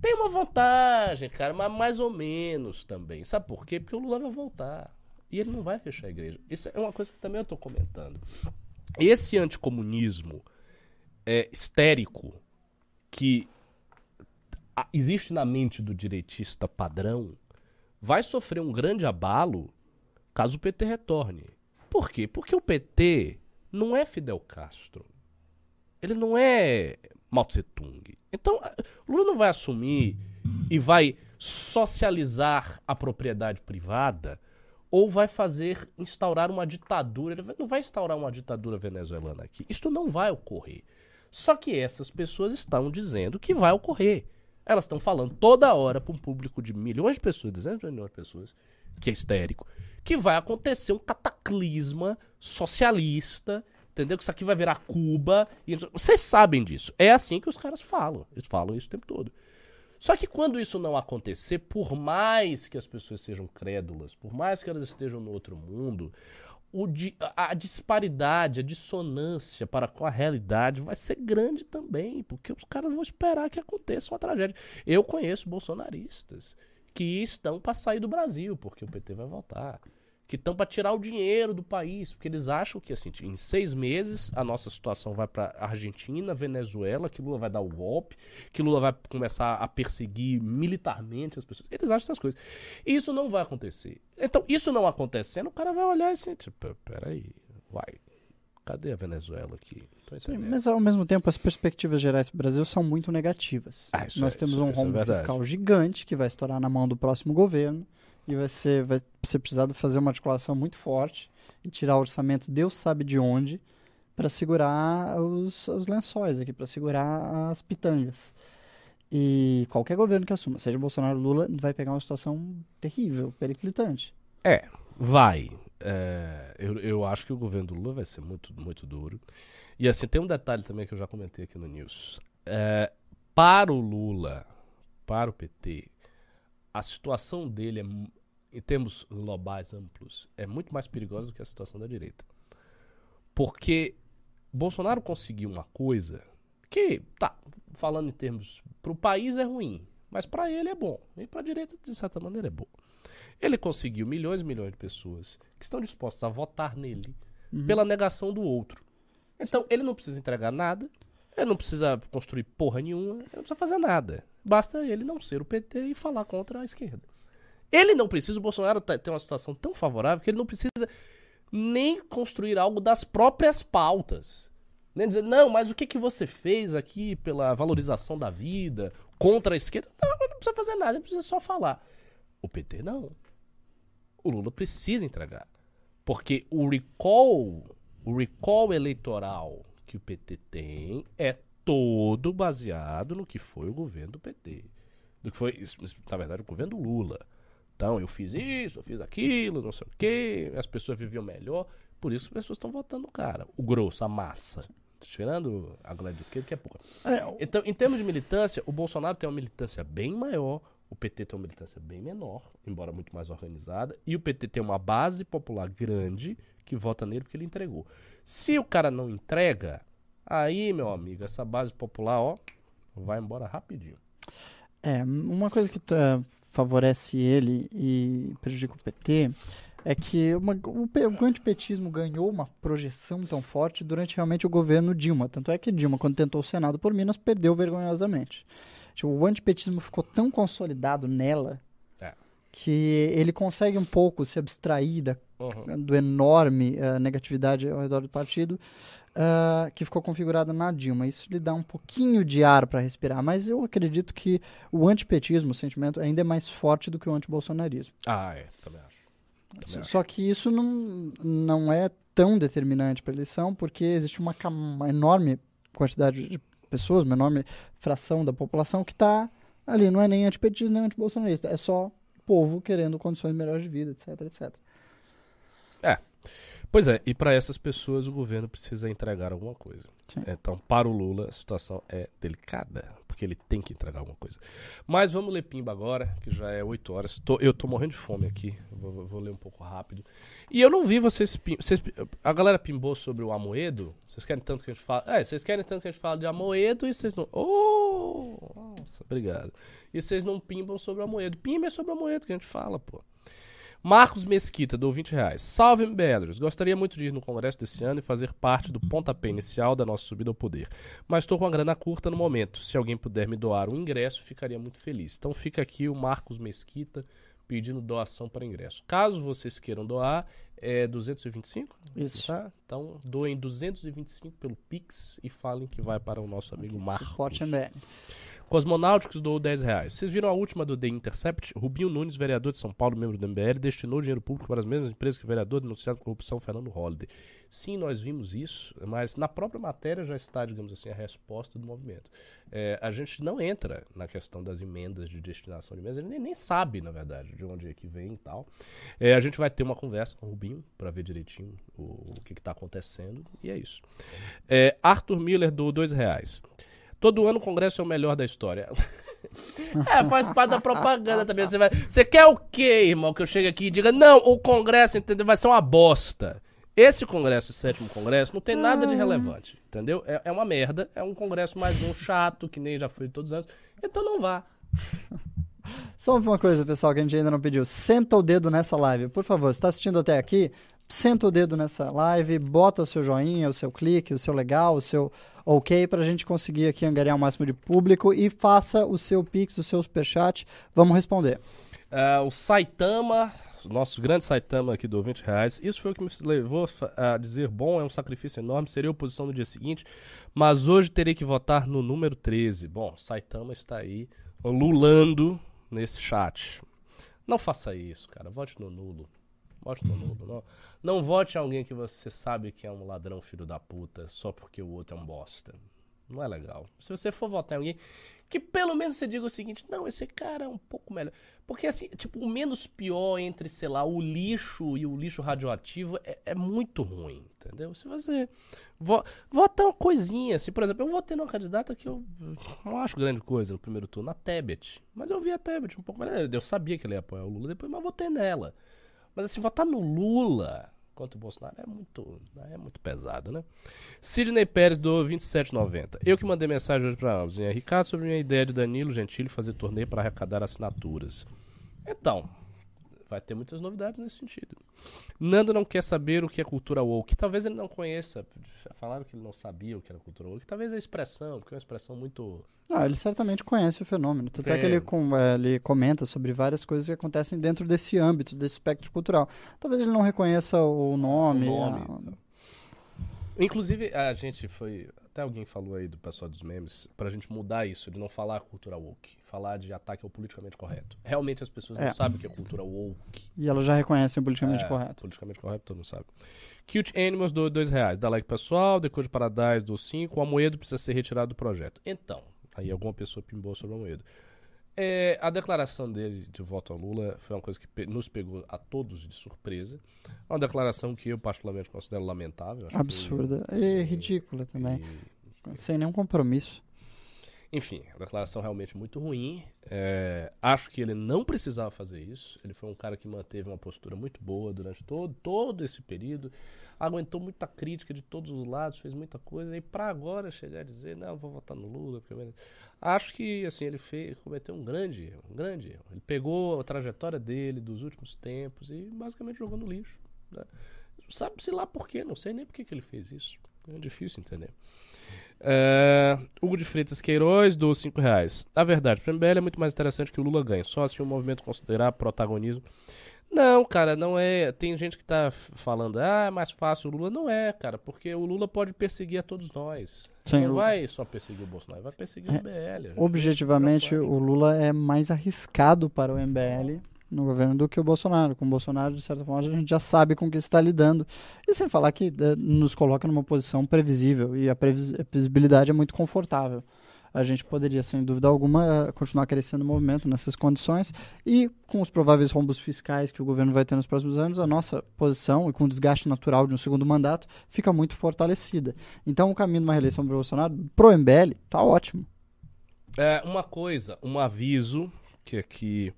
Tem uma vantagem, cara, mas mais ou menos também. Sabe por quê? Porque o Lula vai voltar. E ele não vai fechar a igreja. Isso é uma coisa que também eu tô comentando. Esse anticomunismo é, histérico que existe na mente do direitista padrão vai sofrer um grande abalo caso o PT retorne. Por quê? Porque o PT não é Fidel Castro. Ele não é Mao Tse Tung. Então, Lula não vai assumir e vai socializar a propriedade privada ou vai fazer instaurar uma ditadura. Ele não vai instaurar uma ditadura venezuelana aqui. Isto não vai ocorrer. Só que essas pessoas estão dizendo que vai ocorrer. Elas estão falando toda hora para um público de milhões de pessoas, dezenas de milhões de pessoas, que é histérico, que vai acontecer um cataclisma socialista, entendeu? Que isso aqui vai virar Cuba. E... Vocês sabem disso. É assim que os caras falam. Eles falam isso o tempo todo. Só que quando isso não acontecer, por mais que as pessoas sejam crédulas, por mais que elas estejam no outro mundo, di a disparidade, a dissonância para com a realidade vai ser grande também, porque os caras vão esperar que aconteça uma tragédia. Eu conheço bolsonaristas que estão para sair do Brasil, porque o PT vai voltar que estão para tirar o dinheiro do país, porque eles acham que assim, em seis meses a nossa situação vai para Argentina, Venezuela, que Lula vai dar o golpe, que Lula vai começar a perseguir militarmente as pessoas. Eles acham essas coisas. E isso não vai acontecer. Então, isso não acontecendo, o cara vai olhar assim, tipo, peraí, vai, cadê a Venezuela aqui? Sim, mas ao mesmo tempo as perspectivas gerais do Brasil são muito negativas. Ah, Nós é, temos isso, um é rombo é fiscal gigante que vai estourar na mão do próximo governo e vai ser, vai ser precisado fazer uma articulação muito forte e tirar o orçamento Deus sabe de onde para segurar os, os lençóis aqui, para segurar as pitangas. E qualquer governo que assuma, seja Bolsonaro ou Lula, vai pegar uma situação terrível, periclitante. É, vai. É, eu, eu acho que o governo do Lula vai ser muito, muito duro. E assim, tem um detalhe também que eu já comentei aqui no News. É, para o Lula, para o PT, a situação dele é em termos globais amplos, é muito mais perigosa do que a situação da direita. Porque Bolsonaro conseguiu uma coisa que, tá, falando em termos. Para o país é ruim, mas para ele é bom. E para a direita, de certa maneira, é bom. Ele conseguiu milhões e milhões de pessoas que estão dispostas a votar nele uhum. pela negação do outro. Então, ele não precisa entregar nada, ele não precisa construir porra nenhuma, ele não precisa fazer nada. Basta ele não ser o PT e falar contra a esquerda. Ele não precisa, o Bolsonaro tá, tem uma situação tão favorável que ele não precisa nem construir algo das próprias pautas. Nem dizer, não, mas o que, que você fez aqui pela valorização da vida, contra a esquerda? Não, não precisa fazer nada, ele precisa só falar. O PT não. O Lula precisa entregar. Porque o recall, o recall eleitoral que o PT tem é todo baseado no que foi o governo do PT. Do que foi, na verdade, o governo do Lula. Então, eu fiz isso, eu fiz aquilo, não sei o quê, as pessoas viviam melhor. Por isso as pessoas estão votando no cara. O grosso, a massa. Tirando a galera de esquerda, que é pouca. É, então, em termos de militância, o Bolsonaro tem uma militância bem maior, o PT tem uma militância bem menor, embora muito mais organizada, e o PT tem uma base popular grande que vota nele porque ele entregou. Se o cara não entrega, aí, meu amigo, essa base popular, ó, vai embora rapidinho. É, uma coisa que uh, favorece ele e prejudica o PT é que uma, o, o antipetismo ganhou uma projeção tão forte durante realmente o governo Dilma. Tanto é que Dilma, quando tentou o Senado por Minas, perdeu vergonhosamente. Tipo, o antipetismo ficou tão consolidado nela é. que ele consegue um pouco se abstrair da, uhum. do enorme uh, negatividade ao redor do partido uh, que ficou configurada na Dilma. Isso lhe dá um pouquinho de ar para respirar, mas eu acredito que o antipetismo, o sentimento, ainda é mais forte do que o antibolsonarismo. Ah, é, também acho. Também Só acho. que isso não, não é tão determinante para a eleição, porque existe uma, uma enorme quantidade de pessoas, uma enorme fração da população que está ali, não é nem antipetista nem antibolsonarista, é só o povo querendo condições melhores de vida, etc, etc. É. Pois é, e para essas pessoas o governo precisa entregar alguma coisa. Sim. Então, para o Lula, a situação é delicada, porque ele tem que entregar alguma coisa. Mas vamos ler Pimba agora, que já é 8 horas. Tô, eu tô morrendo de fome aqui, vou, vou, ler um pouco rápido. E eu não vi vocês, vocês, A galera pimbou sobre o Amoedo. Vocês querem tanto que a gente fale. É, vocês querem tanto que a gente fale de Amoedo e vocês não. Oh! Nossa, obrigado. E vocês não pimbam sobre o Amoedo. Pimba é sobre o Amoedo que a gente fala, pô. Marcos Mesquita, do 20 reais. Salve, Bedros. Gostaria muito de ir no congresso desse ano e fazer parte do pontapé inicial da nossa subida ao poder. Mas estou com uma grana curta no momento. Se alguém puder me doar um ingresso, ficaria muito feliz. Então fica aqui o Marcos Mesquita pedindo doação para ingresso. Caso vocês queiram doar, é 225? Isso. Tá? Então, doem 225 pelo Pix e falem que vai para o nosso amigo Marcos. Suporte MBL. Cosmonáuticos doou 10 reais. Vocês viram a última do The Intercept? Rubinho Nunes, vereador de São Paulo, membro do MBL, destinou dinheiro público para as mesmas empresas que o vereador denunciado por corrupção Fernando Holliday. Sim, nós vimos isso, mas na própria matéria já está, digamos assim, a resposta do movimento. É, a gente não entra na questão das emendas de destinação de emendas, a gente nem, nem sabe, na verdade, de onde é que vem e tal. É, a gente vai ter uma conversa com o Rubinho para ver direitinho o, o que está acontecendo, e é isso. É, Arthur Miller doou 2 reais. Todo ano o Congresso é o melhor da história. é, faz parte da propaganda também. Você, vai, você quer o quê, irmão? Que eu chegue aqui e diga, não, o Congresso, entendeu? Vai ser uma bosta. Esse Congresso, o sétimo Congresso, não tem nada de relevante, entendeu? É, é uma merda, é um Congresso mais um chato, que nem já foi todos os anos. Então não vá. Só uma coisa, pessoal, que a gente ainda não pediu. Senta o dedo nessa live. Por favor, você está assistindo até aqui? Senta o dedo nessa live, bota o seu joinha, o seu clique, o seu legal, o seu ok, para a gente conseguir aqui angariar o máximo de público e faça o seu pix, o seu superchat. Vamos responder. Uh, o Saitama, nosso grande Saitama aqui do 20 reais. Isso foi o que me levou a dizer: bom, é um sacrifício enorme, seria oposição no dia seguinte, mas hoje terei que votar no número 13. Bom, Saitama está aí lulando nesse chat. Não faça isso, cara. Vote no nulo. Vote no nulo. Não. Não vote em alguém que você sabe que é um ladrão filho da puta só porque o outro é um bosta. Não é legal. Se você for votar em alguém que pelo menos você diga o seguinte: não, esse cara é um pouco melhor. Porque, assim, tipo, o menos pior entre, sei lá, o lixo e o lixo radioativo é, é muito ruim, entendeu? Se você vo vota uma coisinha, assim, por exemplo, eu votei numa candidata que eu não acho grande coisa no primeiro turno, a Tebet. Mas eu vi a Tebet um pouco melhor. Eu sabia que ele ia apoiar o Lula depois, mas votei nela. Mas assim, votar no Lula contra o Bolsonaro é muito, é muito pesado, né? Sidney Pérez do 2790. Eu que mandei mensagem hoje para ambos, hein? Ricardo, sobre minha ideia de Danilo Gentili fazer torneio para arrecadar assinaturas. Então, vai ter muitas novidades nesse sentido. Nando não quer saber o que é cultura woke. Talvez ele não conheça. Falaram que ele não sabia o que era cultura woke. Talvez a expressão, porque é uma expressão muito. Ah, ele certamente conhece o fenômeno. Tanto é que ele, com, é, ele comenta sobre várias coisas que acontecem dentro desse âmbito, desse espectro cultural. Talvez ele não reconheça o nome. O nome. A... Inclusive, a gente foi até alguém falou aí do pessoal dos memes, pra gente mudar isso, de não falar cultura woke, falar de ataque ao politicamente correto. Realmente as pessoas é. não sabem o que é cultura woke. E elas já reconhecem o politicamente é, correto. Politicamente correto, todo mundo sabe. Cute Animals do dois reais. Dá like pessoal, Decode Paradise do 5. O Amoedo precisa ser retirado do projeto. Então, aí alguma pessoa pimbou sobre o Amoedo. É, a declaração dele de voto ao Lula foi uma coisa que pe nos pegou a todos de surpresa. É uma declaração que eu particularmente considero lamentável. Absurda. Que, e ridícula também. E, Sem nenhum compromisso. Enfim, a declaração realmente muito ruim. É, acho que ele não precisava fazer isso. Ele foi um cara que manteve uma postura muito boa durante todo, todo esse período. Aguentou muita crítica de todos os lados, fez muita coisa. E para agora chegar a dizer, não, vou votar no Lula. Porque... Acho que assim ele fez, cometeu um grande erro, um grande erro. Ele pegou a trajetória dele dos últimos tempos e basicamente jogou no lixo. Né? Sabe-se lá por quê, não sei nem por que, que ele fez isso. É difícil entender. É, Hugo de Freitas Queiroz, do 5 reais. A verdade, para o MBL é muito mais interessante que o Lula ganhe. Só se o movimento considerar protagonismo não, cara, não é. Tem gente que tá falando, ah, é mais fácil o Lula. Não é, cara, porque o Lula pode perseguir a todos nós. Sim, não vai só perseguir o Bolsonaro, vai perseguir é, o MBL. Objetivamente, o Lula é mais arriscado para o MBL no governo do que o Bolsonaro. Com o Bolsonaro, de certa forma, a gente já sabe com o que está lidando. E sem falar que eh, nos coloca numa posição previsível e a previsibilidade é muito confortável a gente poderia, sem dúvida alguma, continuar crescendo o movimento nessas condições e com os prováveis rombos fiscais que o governo vai ter nos próximos anos, a nossa posição e com o desgaste natural de um segundo mandato fica muito fortalecida. Então, o caminho de uma reeleição do Bolsonaro pro MBL tá ótimo. É, uma coisa, um aviso que aqui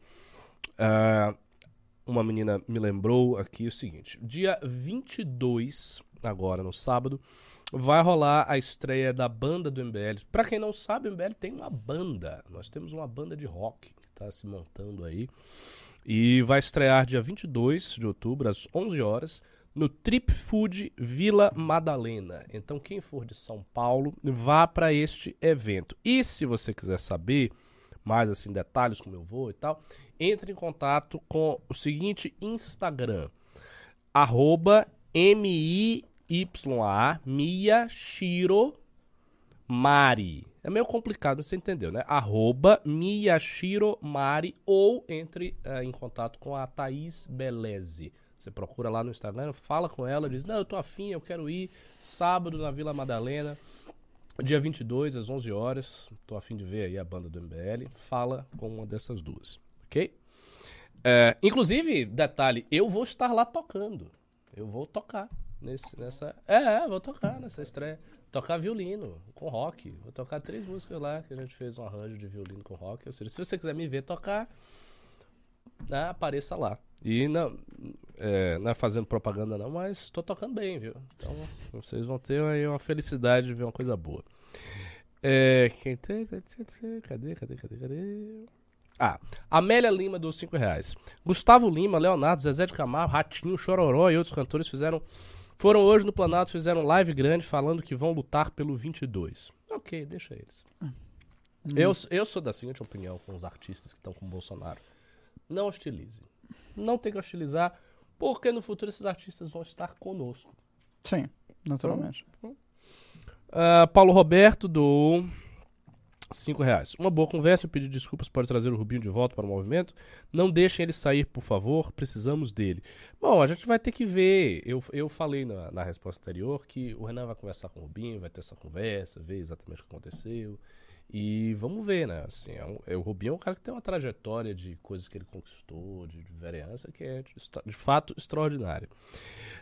uh, uma menina me lembrou aqui o seguinte: dia 22, agora no sábado, vai rolar a estreia da banda do MBL. Para quem não sabe, o MBL tem uma banda. Nós temos uma banda de rock que está se montando aí. E vai estrear dia 22 de outubro, às 11 horas, no Trip Food Vila Madalena. Então, quem for de São Paulo, vá para este evento. E se você quiser saber mais assim detalhes como eu vou e tal, entre em contato com o seguinte Instagram arroba M-I-Y-A, Miyashiro Mari. É meio complicado, você entendeu, né? Arroba Miyashiro Mari ou entre eh, em contato com a Thaís Beleze. Você procura lá no Instagram, fala com ela, diz: Não, eu tô afim, eu quero ir sábado na Vila Madalena, dia 22, às 11 horas. Tô afim de ver aí a banda do MBL. Fala com uma dessas duas, ok? É, inclusive, detalhe, eu vou estar lá tocando. Eu vou tocar nesse, nessa. É, vou tocar nessa estreia. Tocar violino com rock. Vou tocar três músicas lá que a gente fez um arranjo de violino com rock. Ou seja, se você quiser me ver tocar, né, apareça lá. E não, é, não é fazendo propaganda não, mas estou tocando bem, viu? Então vocês vão ter aí uma felicidade de ver uma coisa boa. É, quem tem, cadê, cadê, cadê, cadê? Ah, Amélia Lima dos 5 reais. Gustavo Lima, Leonardo, Zezé de Camargo, Ratinho, Chororó e outros cantores fizeram foram hoje no Planalto, fizeram live grande falando que vão lutar pelo 22. Ok, deixa eles. Eu, eu sou da seguinte opinião com os artistas que estão com o Bolsonaro. Não hostilizem. Não tem que hostilizar, porque no futuro esses artistas vão estar conosco. Sim, naturalmente. Ah, Paulo Roberto do 5 reais. Uma boa conversa, eu pedi desculpas pode trazer o Rubinho de volta para o movimento. Não deixem ele sair, por favor, precisamos dele. Bom, a gente vai ter que ver. Eu, eu falei na, na resposta anterior que o Renan vai conversar com o Rubinho, vai ter essa conversa, ver exatamente o que aconteceu. E vamos ver, né? Assim, é um- é, o Rubinho é um cara que tem uma trajetória de coisas que ele conquistou, de, de vereança, que é de, de fato extraordinária.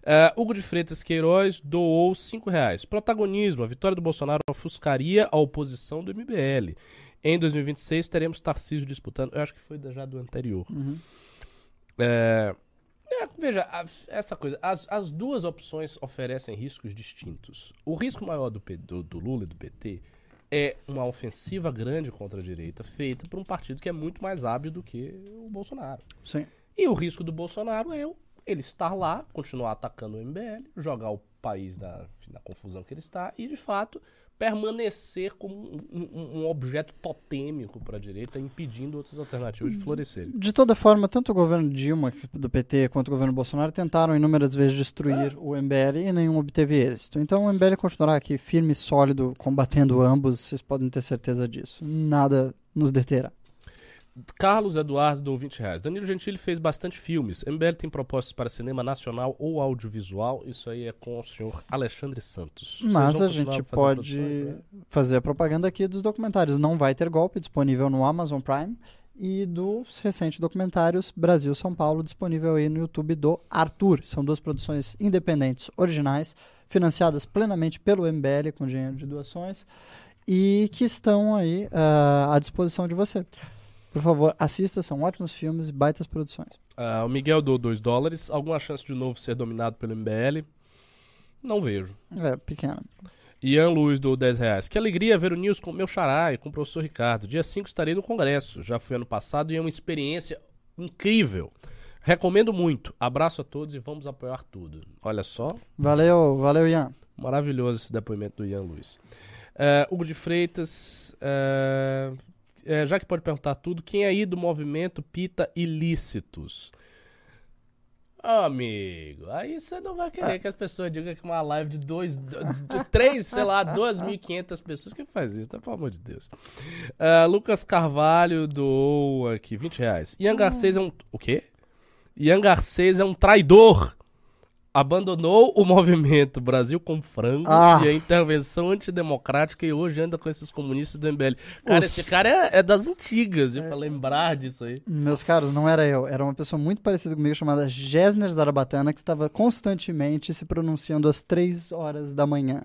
Ah, Hugo de Freitas Queiroz doou 5 reais. Protagonismo: a vitória do Bolsonaro ofuscaria a oposição do MBL. Em 2026 teremos Tarcísio disputando. Eu acho que foi já do anterior. Uhum. É, é, veja, a- essa coisa. As, as duas opções oferecem riscos distintos. O risco maior do, do- do Lula e do PT é uma ofensiva grande contra a direita feita por um partido que é muito mais hábil do que o Bolsonaro. Sim. E o risco do Bolsonaro é ele estar lá, continuar atacando o MBL, jogar o país na, na confusão que ele está e, de fato, permanecer como um, um- objeto totêmico para a direita, impedindo outras alternativas de florescerem. De toda forma, tanto o governo Dilma do PT quanto o governo Bolsonaro tentaram inúmeras vezes destruir o MBL e nenhum obteve êxito. Então o MBL continuará aqui firme e sólido, combatendo ambos, vocês podem ter certeza disso. Nada nos deterá. Carlos Eduardo do 20 reais. Danilo Gentili fez bastante filmes. MBL tem propostas para cinema nacional ou audiovisual. Isso aí é com o senhor Alexandre Santos. Mas a gente pode né? fazer a propaganda aqui dos documentários. Não vai ter golpe, disponível no Amazon Prime. E dos recentes documentários Brasil-São Paulo, disponível aí no YouTube do Arthur. São duas produções independentes, originais, financiadas plenamente pelo MBL com dinheiro de doações e que estão aí ah, à disposição de você. Por favor, assista, são ótimos filmes e baitas produções. Ah, o Miguel deu 2 dólares. Alguma chance de novo ser dominado pelo MBL? Não vejo. É, pequena. Ian Luiz do 10 reais. Que alegria ver o News com o meu xará e com o professor Ricardo. Dia 5 estarei no congresso. Já fui ano passado e é uma experiência incrível. Recomendo muito. Abraço a todos e vamos apoiar tudo. Olha só, Valeu, valeu, Ian. maravilhoso esse depoimento do Ian Luiz. É, Hugo de Freitas. é, é, já que pode perguntar tudo, quem aí do movimento pita ilícitos? Amigo, aí você não vai querer que as pessoas digam que uma live de dois, de, de três, sei lá, 2.500 pessoas que faz isso, tá? pelo amor de Deus. Ah, Lucas Carvalho doou aqui 20 reais. Ian Garcês é um. O quê? Ian Garcês é um traidor. Abandonou o movimento Brasil com frango Ah. e a intervenção antidemocrática e hoje anda com esses comunistas do MBL. Cara, Os- esse cara é, é das antigas, viu? Pra lembrar disso aí. Meus caros, não era eu. Era uma pessoa muito parecida comigo chamada Gesner Zarabatana, que estava constantemente se pronunciando às três horas da manhã.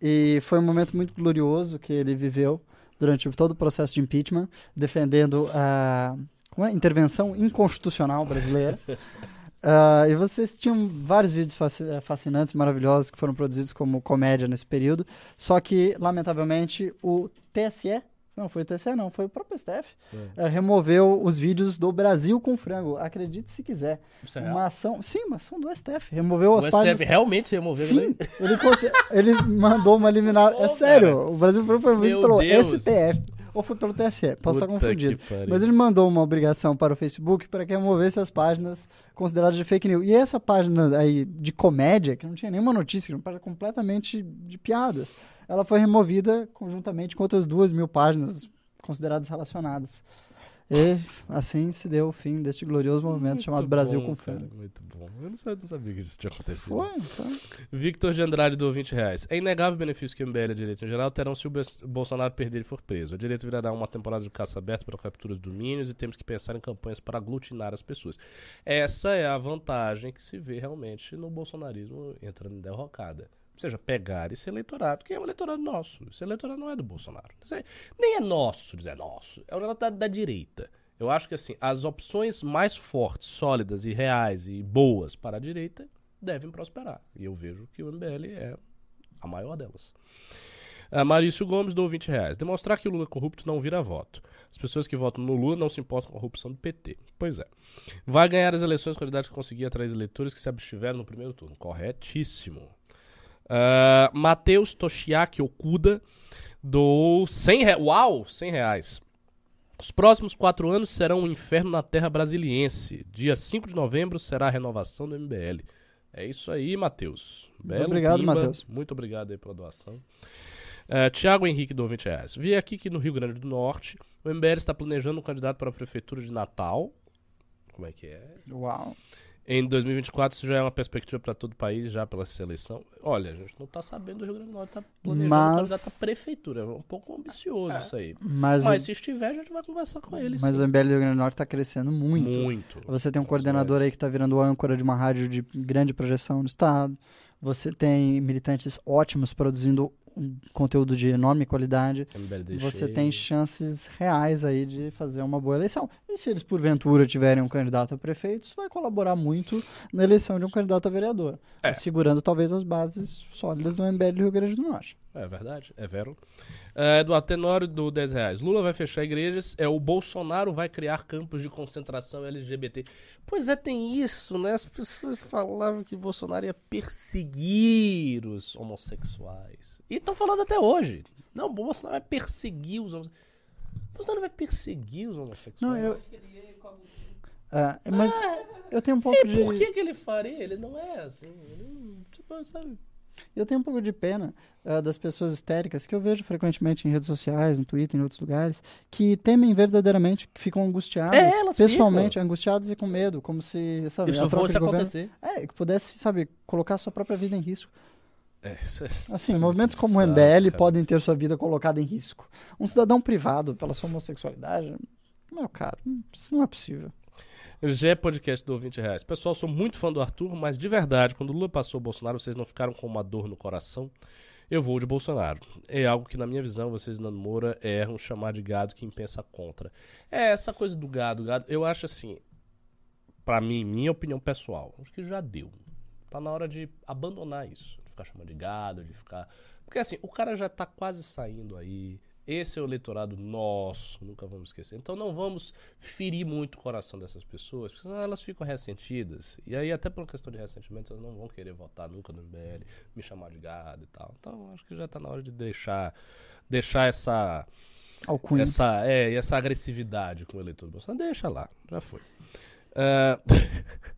E foi um momento muito glorioso que ele viveu durante todo o processo de impeachment, defendendo a como é? intervenção inconstitucional brasileira. Ah, e vocês tinham vários vídeos eh, fascinantes, maravilhosos, que foram produzidos como comédia nesse período. Só que, lamentavelmente, o TSE, não foi o TSE, não, foi o próprio STF, eh, removeu os vídeos do Brasil com frango. Acredite se quiser. Isso é real. Uma ação, sim, uma ação do STF. Removeu O as STF páginas. realmente removeu Sim, né? ele, ele mandou uma liminar. Pô, é sério, cara. o Brasil foi Meu pelo Deus. STF. Ou foi pelo TSE. Posso estar Puta confundido. que pariu. Mas ele mandou uma obrigação para o Facebook para que removesse as páginas consideradas de fake news. E essa página aí de comédia, que não tinha nenhuma notícia, que era uma página completamente de piadas, ela foi removida conjuntamente com outras duas mil páginas consideradas relacionadas. E assim se deu o fim deste glorioso movimento Muito chamado Brasil bom, com cara, Fome. Muito bom. Eu não sabia, não sabia que isso tinha acontecido. Foi, foi. Victor de Andrade do 20 reais. É inegável o benefício que o MBL e a direita em geral terão se o Bolsonaro perder e for preso. A direita virará uma temporada de caça aberta para captura de domínios e temos que pensar em campanhas para aglutinar as pessoas. Essa é a vantagem que se vê realmente no bolsonarismo entrando em derrocada. Seja, pegar esse eleitorado, que é um eleitorado nosso. Esse eleitorado não é do Bolsonaro. Nem é nosso, dizer nosso. É o eleitorado da direita. Eu acho que assim, as opções mais fortes, sólidas e reais e boas para a direita devem prosperar. E eu vejo que o MBL é a maior delas. Ah, Marício Gomes dou 20 reais. Demonstrar que o Lula é corrupto não vira voto. As pessoas que votam no Lula não se importam com a corrupção do PT. Pois é. Vai ganhar as eleições com a quantidade que conseguir atrair eleitores que se abstiveram no primeiro turno. Corretíssimo. Ah, Matheus Toshiaki Okuda do 100 reais. Uau, 100 reais. Os próximos quatro anos serão um inferno na terra brasiliense. Dia 5 de novembro será a renovação do MBL. É isso aí, Matheus. Belo obrigado. Matheus. Muito obrigado aí pela doação. É, Tiago Henrique do 20 reais. Vi aqui que no Rio Grande do Norte o MBL está planejando um candidato para a prefeitura de Natal. Como é que é? Uau. Em 2024, isso já é uma perspectiva para todo o país, já pela seleção. Olha, a gente não está sabendo do Rio Grande do Norte, está planejando um Mas- candidato à prefeitura. É um pouco ambicioso isso aí. Mas, Mas o, se estiver, a gente vai conversar com ele. mas sim. o MBL do Rio Grande do Norte está crescendo muito. Muito. Você tem um coordenador aí que está virando âncora de uma rádio de grande projeção no estado. Você tem militantes ótimos produzindo conteúdo de enorme qualidade. Você tem chances reais aí de fazer uma boa eleição. E se eles, porventura, tiverem um candidato a prefeito, isso vai colaborar muito na eleição de um candidato a vereador. É. Segurando talvez as bases sólidas do MBL do Rio Grande do Norte. É verdade, é vero. É, Eduardo Tenório do 10 reais. Lula vai fechar igrejas, é o Bolsonaro vai criar campos de concentração LGBT. Pois é, tem isso, né? As pessoas falavam que Bolsonaro ia perseguir os homossexuais. E estão falando até hoje. Não, o Bolsonaro vai perseguir os homossexuais. O Bolsonaro vai perseguir os homossexuais. Não, eu. É, mas eu tenho um pouco E de. por que, que ele faria? Ele não é assim. Ele tipo, sabe? Eu tenho um pouco de pena ah, das pessoas histéricas que eu vejo frequentemente em redes sociais, no Twitter, em outros lugares, que temem verdadeiramente, que ficam angustiadas, É, elas pessoalmente, angustiadas e com medo, como se, sabe, Isso fosse acontecer. É, que pudesse, sabe, colocar a sua própria vida em risco. É, é- Assim, movimentos como o MBL podem ter sua vida colocada em risco. Um cidadão privado pela sua homossexualidade, meu cara, isso não é possível. G Podcast do 20 reais. Pessoal, sou muito fã do Arthur, mas de verdade, quando o Lula passou o Bolsonaro, vocês não ficaram com uma dor no coração? Eu vou de Bolsonaro. É algo que, na minha visão, vocês, Nando Moura, erram chamar de gado quem pensa contra. É, essa coisa do gado, gado, eu acho assim, pra mim, minha opinião pessoal, acho que já deu. Tá na hora de abandonar isso. De ficar chamando de gado, de ficar. Porque assim, o cara já tá quase saindo aí. Esse é o eleitorado nosso, nunca vamos esquecer. Então não vamos ferir muito o coração dessas pessoas, porque senão elas ficam ressentidas. E aí, até por uma questão de ressentimento, elas não vão querer votar nunca no MBL, me chamar de gado e tal. Então acho que já tá na hora de deixar, deixar essa, Alcunha. essa, é, essa agressividade com o eleitor do Bolsonaro. Deixa lá, já foi. Ah,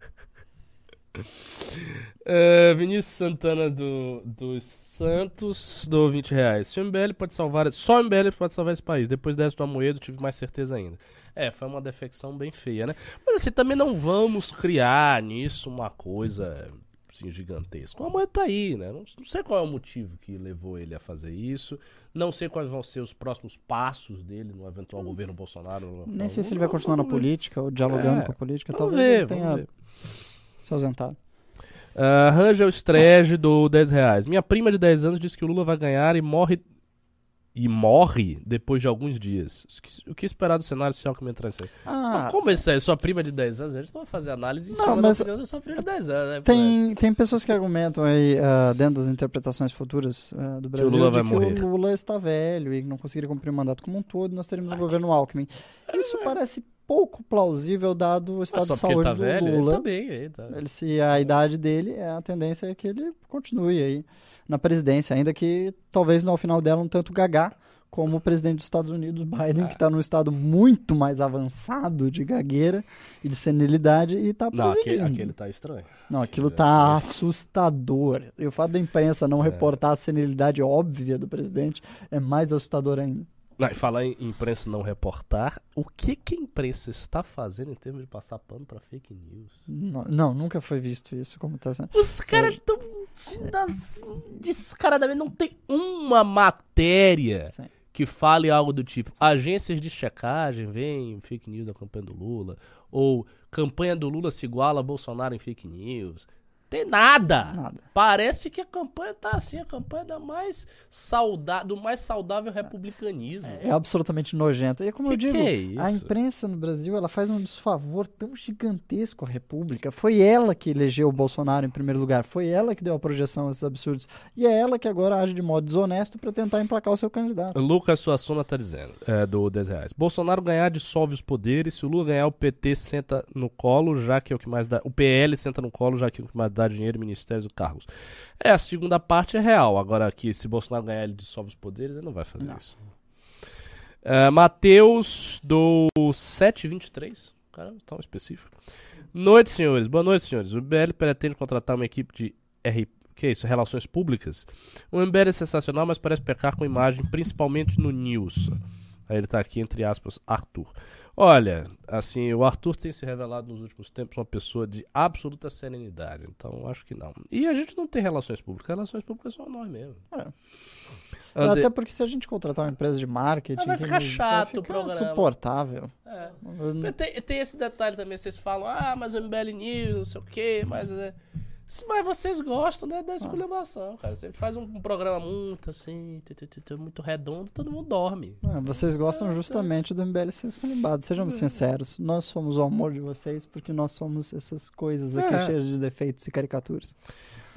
ah, Vinícius Santana do, dos Santos do 20 reais. Se o MBL pode salvar. Só o MBL pode salvar esse país. Depois dessa do Amoedo, tive mais certeza ainda. É, foi uma defecção bem feia, né? Mas assim, também não vamos criar nisso uma coisa assim, gigantesca. O Amoedo tá aí, né? Não, não sei qual é o motivo que levou ele a fazer isso. Não sei quais vão ser os próximos passos dele no eventual governo Bolsonaro. Nem sei se ele vai continuar na política ou dialogando É, com a política. Vamos Talvez ver, ele vamos tenha ver. Se ausentado. Uh, Rangel Strege do 10 reais. Minha prima de 10 anos disse que o Lula vai ganhar e morre. E morre depois de alguns dias. O que- O que esperar do cenário social que me entra isso aí? Ah, Mas como isso aí? Sua prima de 10 anos? A gente não vai fazer análise em Não, cima mas- da da sua prima de 10 anos, né? Tem, tem pessoas que argumentam aí, ah, dentro das interpretações futuras ah, do Brasil, Lula de vai que morrer. o Lula está velho e não conseguiria cumprir o mandato como um todo, nós teríamos um governo Alckmin. Isso parece pouco plausível dado o estado só de ele saúde tá do velho, Lula. ele tá bem. Ele tá... Ele, se a idade dele, é a tendência é que ele continue aí na presidência, ainda que talvez no final dela um tanto gagá, como o presidente dos Estados Unidos, Biden, que está num estado muito mais avançado de gagueira e de senilidade e está Não, aquele, presidindo. aquele tá estranho. Não, aquilo Aquele tá é- assustador. E o fato da imprensa não reportar a senilidade óbvia do presidente é mais assustador ainda. Não, e falar em imprensa não reportar, o que, que a imprensa está fazendo em termos de passar pano para fake news? Não, não, nunca foi visto isso como tá sendo. Os caras estão assim, descaradamente. Não tem uma matéria Sim. que fale algo do tipo: agências de checagem veem fake news da campanha do Lula, ou campanha do Lula se iguala a Bolsonaro em fake news. Tem nada. Nada. Parece que a campanha tá assim, a campanha da mais sauda do mais saudável republicanismo. É absolutamente nojento. E como Que eu digo, é a imprensa no Brasil ela faz um desfavor tão gigantesco à República. Foi ela que elegeu o Bolsonaro em primeiro lugar. Foi ela que deu a projeção a esses absurdos. E é ela que agora age de modo desonesto para tentar emplacar o seu candidato. Lucas Suassuna tá dizendo, é, do 10 reais. Bolsonaro ganhar dissolve os poderes. Se o Lula ganhar, o PT senta no colo, já que é o que mais dá. O PL senta no colo, já que é o que mais dá dinheiro, ministérios e cargos. É, a segunda parte é real. Agora aqui, se Bolsonaro ganhar, ele dissolve os poderes, ele não vai fazer Não. isso. É, Matheus do 723. Cara, tão específico. Noite, senhores. Boa noite, senhores. O MBL pretende contratar uma equipe de RP. Que é isso? Relações públicas? O MBL é sensacional, mas parece pecar com imagem, principalmente no news. Aí ele tá aqui, entre aspas, Arthur. Olha, assim, o Arthur tem se revelado nos últimos tempos uma pessoa de absoluta serenidade. Então, acho que não. E a gente não tem relações públicas. Relações públicas são nós mesmo. É. Ande- Até porque se a gente contratar uma empresa de marketing, Ah, vai que ficar vai chato o ficar programa. insuportável. É. Tem, tem esse detalhe também, vocês falam, ah, mas o MBL News, não sei o quê, mas. é, Mas vocês gostam né, da esculhambação, cara. Você faz um, um programa muito assim, tu, tu, tu, tu, muito redondo, todo mundo dorme. Ah, Vocês gostam justamente do MBL ser esculhambado. Sejamos sinceros. Nós somos o amor de vocês porque nós somos essas coisas aqui É. cheias de defeitos e caricaturas.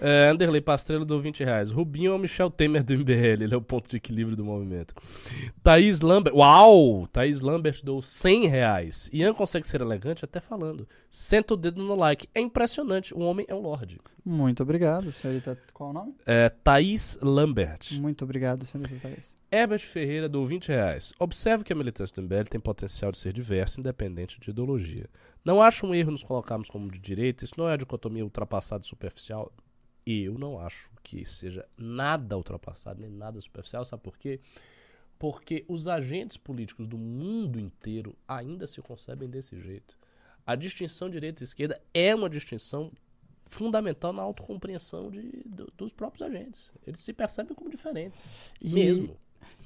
É, Anderley Pastrello deu 20 reais. Rubinho é o Michel Temer do MBL, ele é o ponto de equilíbrio do movimento. Thaís Lambert, uau! Thaís Lambert deu 100 reais. Ian consegue ser elegante até falando. Senta o dedo no like. É impressionante, o homem é um lorde. Muito obrigado, senhorita. Qual o nome? É, Thaís Lambert. Muito obrigado, senhorita Thaís. Herbert Ferreira deu 20 reais. Observe que a militância do MBL tem potencial de ser diversa, independente de ideologia. Não acho um erro nos colocarmos como de direita, isso não é a dicotomia ultrapassada e superficial. Eu não acho que seja nada ultrapassado, nem nada superficial, sabe por quê? Porque os agentes políticos do mundo inteiro ainda se concebem desse jeito. A distinção direita e esquerda é uma distinção fundamental na autocompreensão de, do- dos próprios agentes. Eles se percebem como diferentes. E- Mesmo.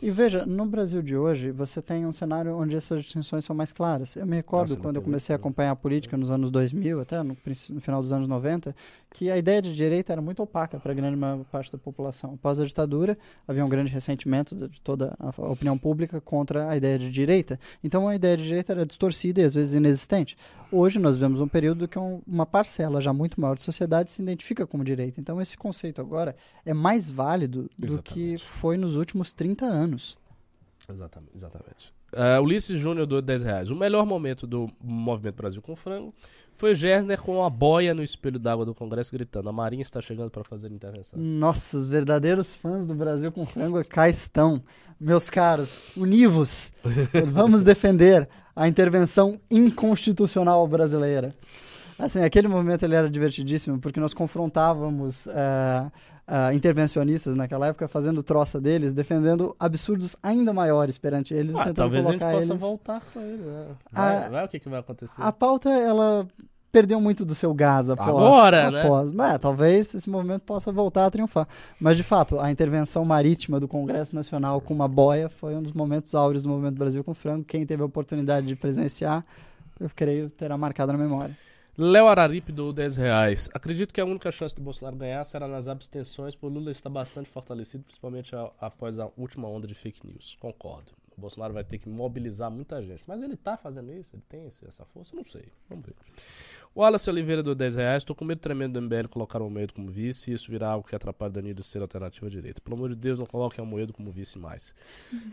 E veja, no Brasil de hoje, você tem um cenário onde essas distinções são mais claras. Eu me recordo Nossa, quando eu comecei a né? acompanhar a política nos anos 2000, até no, no final dos anos 90, que a ideia de direita era muito opaca para a grande maior parte da população. Após a ditadura, havia um grande ressentimento de de toda a opinião pública contra a ideia de direita. Então, a ideia de direita era distorcida e às vezes inexistente. Hoje, nós vivemos um período que um- uma parcela já muito maior da sociedade se identifica como direita. Então, esse conceito agora é mais válido do que Exatamente. foi nos últimos 30 anos. Exatamente. exatamente. Ah, Ulisses Júnior doou 10 reais. O melhor momento do Movimento Brasil com Frango foi Gessner com a boia no espelho d'água do Congresso gritando: A Marinha está chegando para fazer intervenção. Nossa, os verdadeiros fãs do Brasil com frango cá estão. Meus caros, univos, vamos defender a intervenção inconstitucional brasileira. Assim, aquele momento ele era divertidíssimo, porque nós confrontávamos eh, ah, intervencionistas naquela época, fazendo troça deles, defendendo absurdos ainda maiores perante eles, Ah, tentando talvez a gente possa eles... voltar com ele. né? Vai, Ah, vai, o que, que vai acontecer? A pauta, ela perdeu muito do seu gás após. Agora, né? após. Mas, é, talvez esse movimento possa voltar a triunfar. Mas, de fato, a intervenção marítima do Congresso Nacional com uma boia foi um dos momentos áureos do Movimento Brasil com Frango. Quem teve a oportunidade de presenciar, eu creio, terá marcado na memória. Léo Araripe doou 10 reais. Acredito que a única chance de Bolsonaro ganhar será nas abstenções, pois Lula está bastante fortalecido, principalmente a- após a última onda de fake news. Concordo. O Bolsonaro vai ter que mobilizar muita gente. Mas ele tá fazendo isso? Ele tem essa força? Não sei. Vamos ver. O Wallace Oliveira do 10 reais. Tô com medo tremendo do MBL colocar o Almoedo como vice e isso virar algo que atrapalhe Danilo ser alternativa à direita. Pelo amor de Deus, não coloque o Almoedo como vice mais.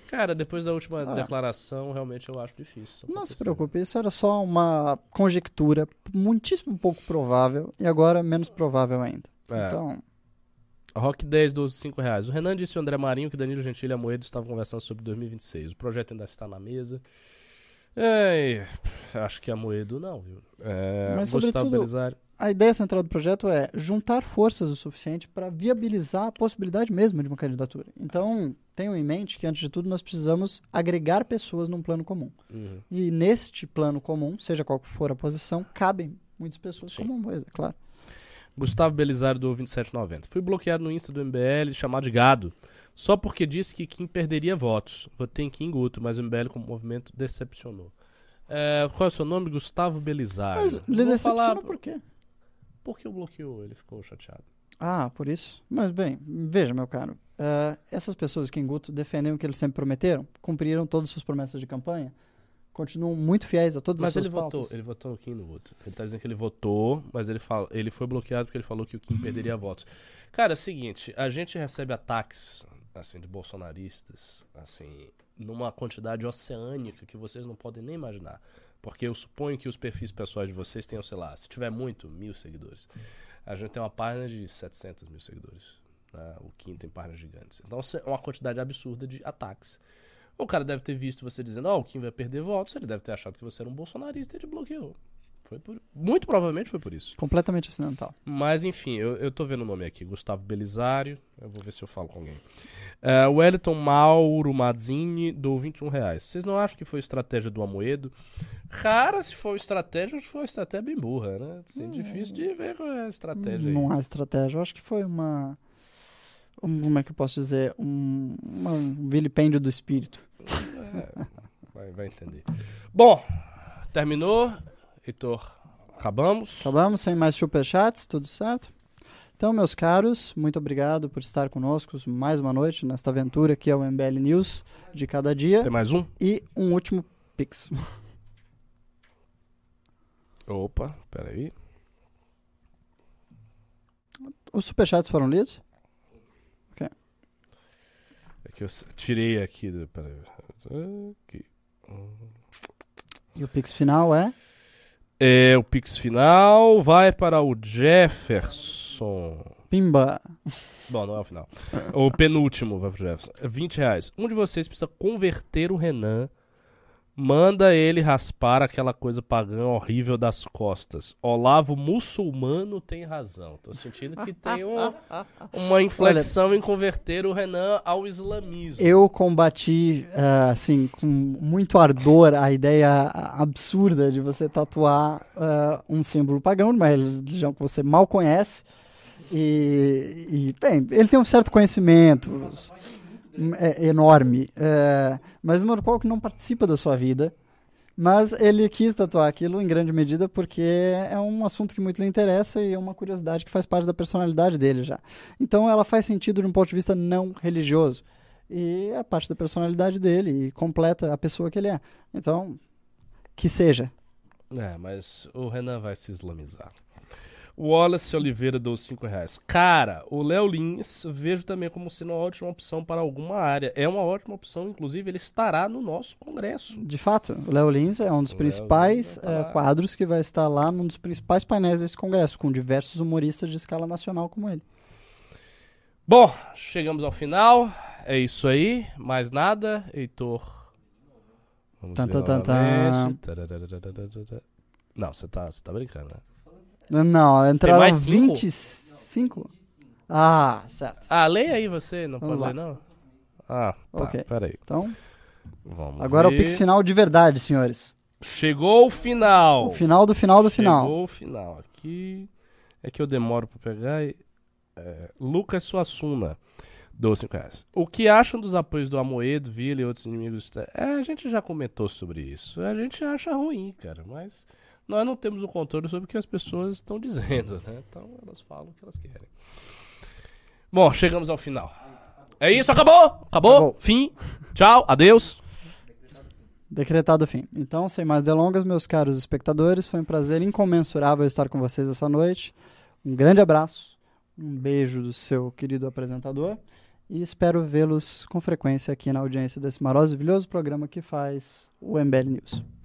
Cara, depois da última Ah. declaração, realmente eu acho difícil. Não se preocupe, isso era só uma conjectura muitíssimo pouco provável e agora menos provável ainda. É. Então, Rock 10, 12, 5 reais. O Renan disse ao André Marinho que Danilo Gentili e Amoedo estavam conversando sobre 2026. O projeto ainda está na mesa. É, acho que Amoedo não, viu? É, Mas, Gustavo sobretudo, Belisário. A ideia central do projeto é juntar forças o suficiente para viabilizar a possibilidade mesmo de uma candidatura. Então, tenham em mente que, antes de tudo, nós precisamos agregar pessoas num plano comum. Uhum. E neste plano comum, seja qual for a posição, cabem muitas pessoas Sim. como Moedo, claro. Gustavo Belisário do 2790. Fui bloqueado no Insta do MBL, chamado de gado, só porque disse que Kim perderia votos. Votei em Kim Guto, mas o MBL como movimento decepcionou. É, qual é o seu nome? Gustavo Belisário. Mas vou decepciona falar por quê? porque o bloqueou, ele ficou chateado. Ah, por isso? Mas bem, veja, meu caro. eh, essas pessoas que em Guto defendem o que eles sempre prometeram, cumpriram todas as suas promessas de campanha, continuam muito fiéis a todas Mas as suas ele votou, pautas. ele votou no Kim no Guto. Ele tá dizendo que ele votou, mas ele, fala, ele foi bloqueado porque ele falou que o Kim perderia votos. Cara, é o seguinte, a gente recebe ataques, assim, de bolsonaristas, assim, numa quantidade oceânica que vocês não podem nem imaginar. Porque eu suponho que os perfis pessoais de vocês tenham, sei lá, se tiver muito, mil seguidores. A gente tem uma página de 700 mil seguidores. né? O Kim tem páginas gigantes. Então é uma quantidade absurda de ataques. O cara deve ter visto você dizendo, ó, o Kim vai perder votos, ele deve ter achado que você era um bolsonarista e te bloqueou. Foi por... Muito provavelmente foi por isso. Completamente acidental. Mas enfim, eu, eu tô vendo o nome aqui, Gustavo Belisário. Eu vou ver se eu falo com alguém. É, Wellington Mauro Mazzini do 21 reais. Vocês não acham que foi estratégia do Amoedo? Cara, se for estratégia, acho que foi uma estratégia bem burra, né? Assim, difícil de ver qual é a estratégia aí. Não há estratégia. Eu acho que foi uma. um- como é que eu posso dizer? Um, uma- um vilipêndio do espírito. É, vai, vai entender. Bom, terminou. Heitor, acabamos. Acabamos sem mais superchats, tudo certo? Então, meus caros, muito obrigado por estar conosco mais uma noite nesta aventura que é o MBL News de cada dia. Tem mais um? E um último Pix. Opa, peraí. Os superchats foram lidos? É que eu tirei aqui. Do, peraí. Aqui. E o Pix final é? É, o Pix final vai para o Jefferson. Pimba. Bom, não é o final. O penúltimo vai pro Jefferson. É 20 reais. Um de vocês precisa converter o Renan. Manda ele raspar aquela coisa pagã horrível das costas. Olavo muçulmano tem razão. Tô sentindo que tem um- uma inflexão em converter o Renan ao islamismo. Eu combati, ah, assim, com muito ardor a ideia absurda de você tatuar ah, um símbolo pagão, numa religião que você mal conhece. E, e, bem, ele tem um certo conhecimento é, enorme, é, mas no qual que não participa da sua vida. Mas ele quis tatuar aquilo em grande medida porque é um assunto que muito lhe interessa e é uma curiosidade que faz parte da personalidade dele já. Então ela faz sentido de um ponto de vista não religioso. E é parte da personalidade dele e completa a pessoa que ele é. Então, que seja. É, mas o Renan vai se islamizar. Wallace Oliveira deu 5 reais. Cara, o Léo Lins vejo também como sendo uma ótima opção para alguma área. É uma ótima opção, inclusive ele estará no nosso congresso. De fato, o Léo Lins é um dos principais lá. quadros que vai estar lá num dos principais painéis desse congresso, com diversos humoristas de escala nacional como ele. Bom, chegamos ao final. É isso aí. Mais nada, Heitor. Vamos Tan, tan, tan. Não, você tá, você tá brincando, né? Não, entraram mais cinco? 25? Ah, certo. Ah, leia aí você, não Vamos pode lá. ler não? Ah, tá, Ok. peraí. Então, Vamos agora ver. o Pix final de verdade, senhores. Chegou o final. O final do final do final. Chegou o final. Aqui é que eu demoro pra pegar. e- É, Lucas Suassuna, 12 5 reais. O que acham dos apoios do Amoedo, Vila e outros inimigos? É, a gente já comentou sobre isso. A gente acha ruim, cara, mas nós não temos o controle sobre o que as pessoas estão dizendo, né? Então elas falam o que elas querem. Bom, chegamos ao final. É isso, acabou! Acabou! Acabou. Fim! Tchau, adeus! Decretado o fim. Então, sem mais delongas, meus caros espectadores, foi um prazer incomensurável estar com vocês essa noite. Um grande abraço, um beijo do seu querido apresentador e espero vê-los com frequência aqui na audiência desse maravilhoso programa que faz o MBL News.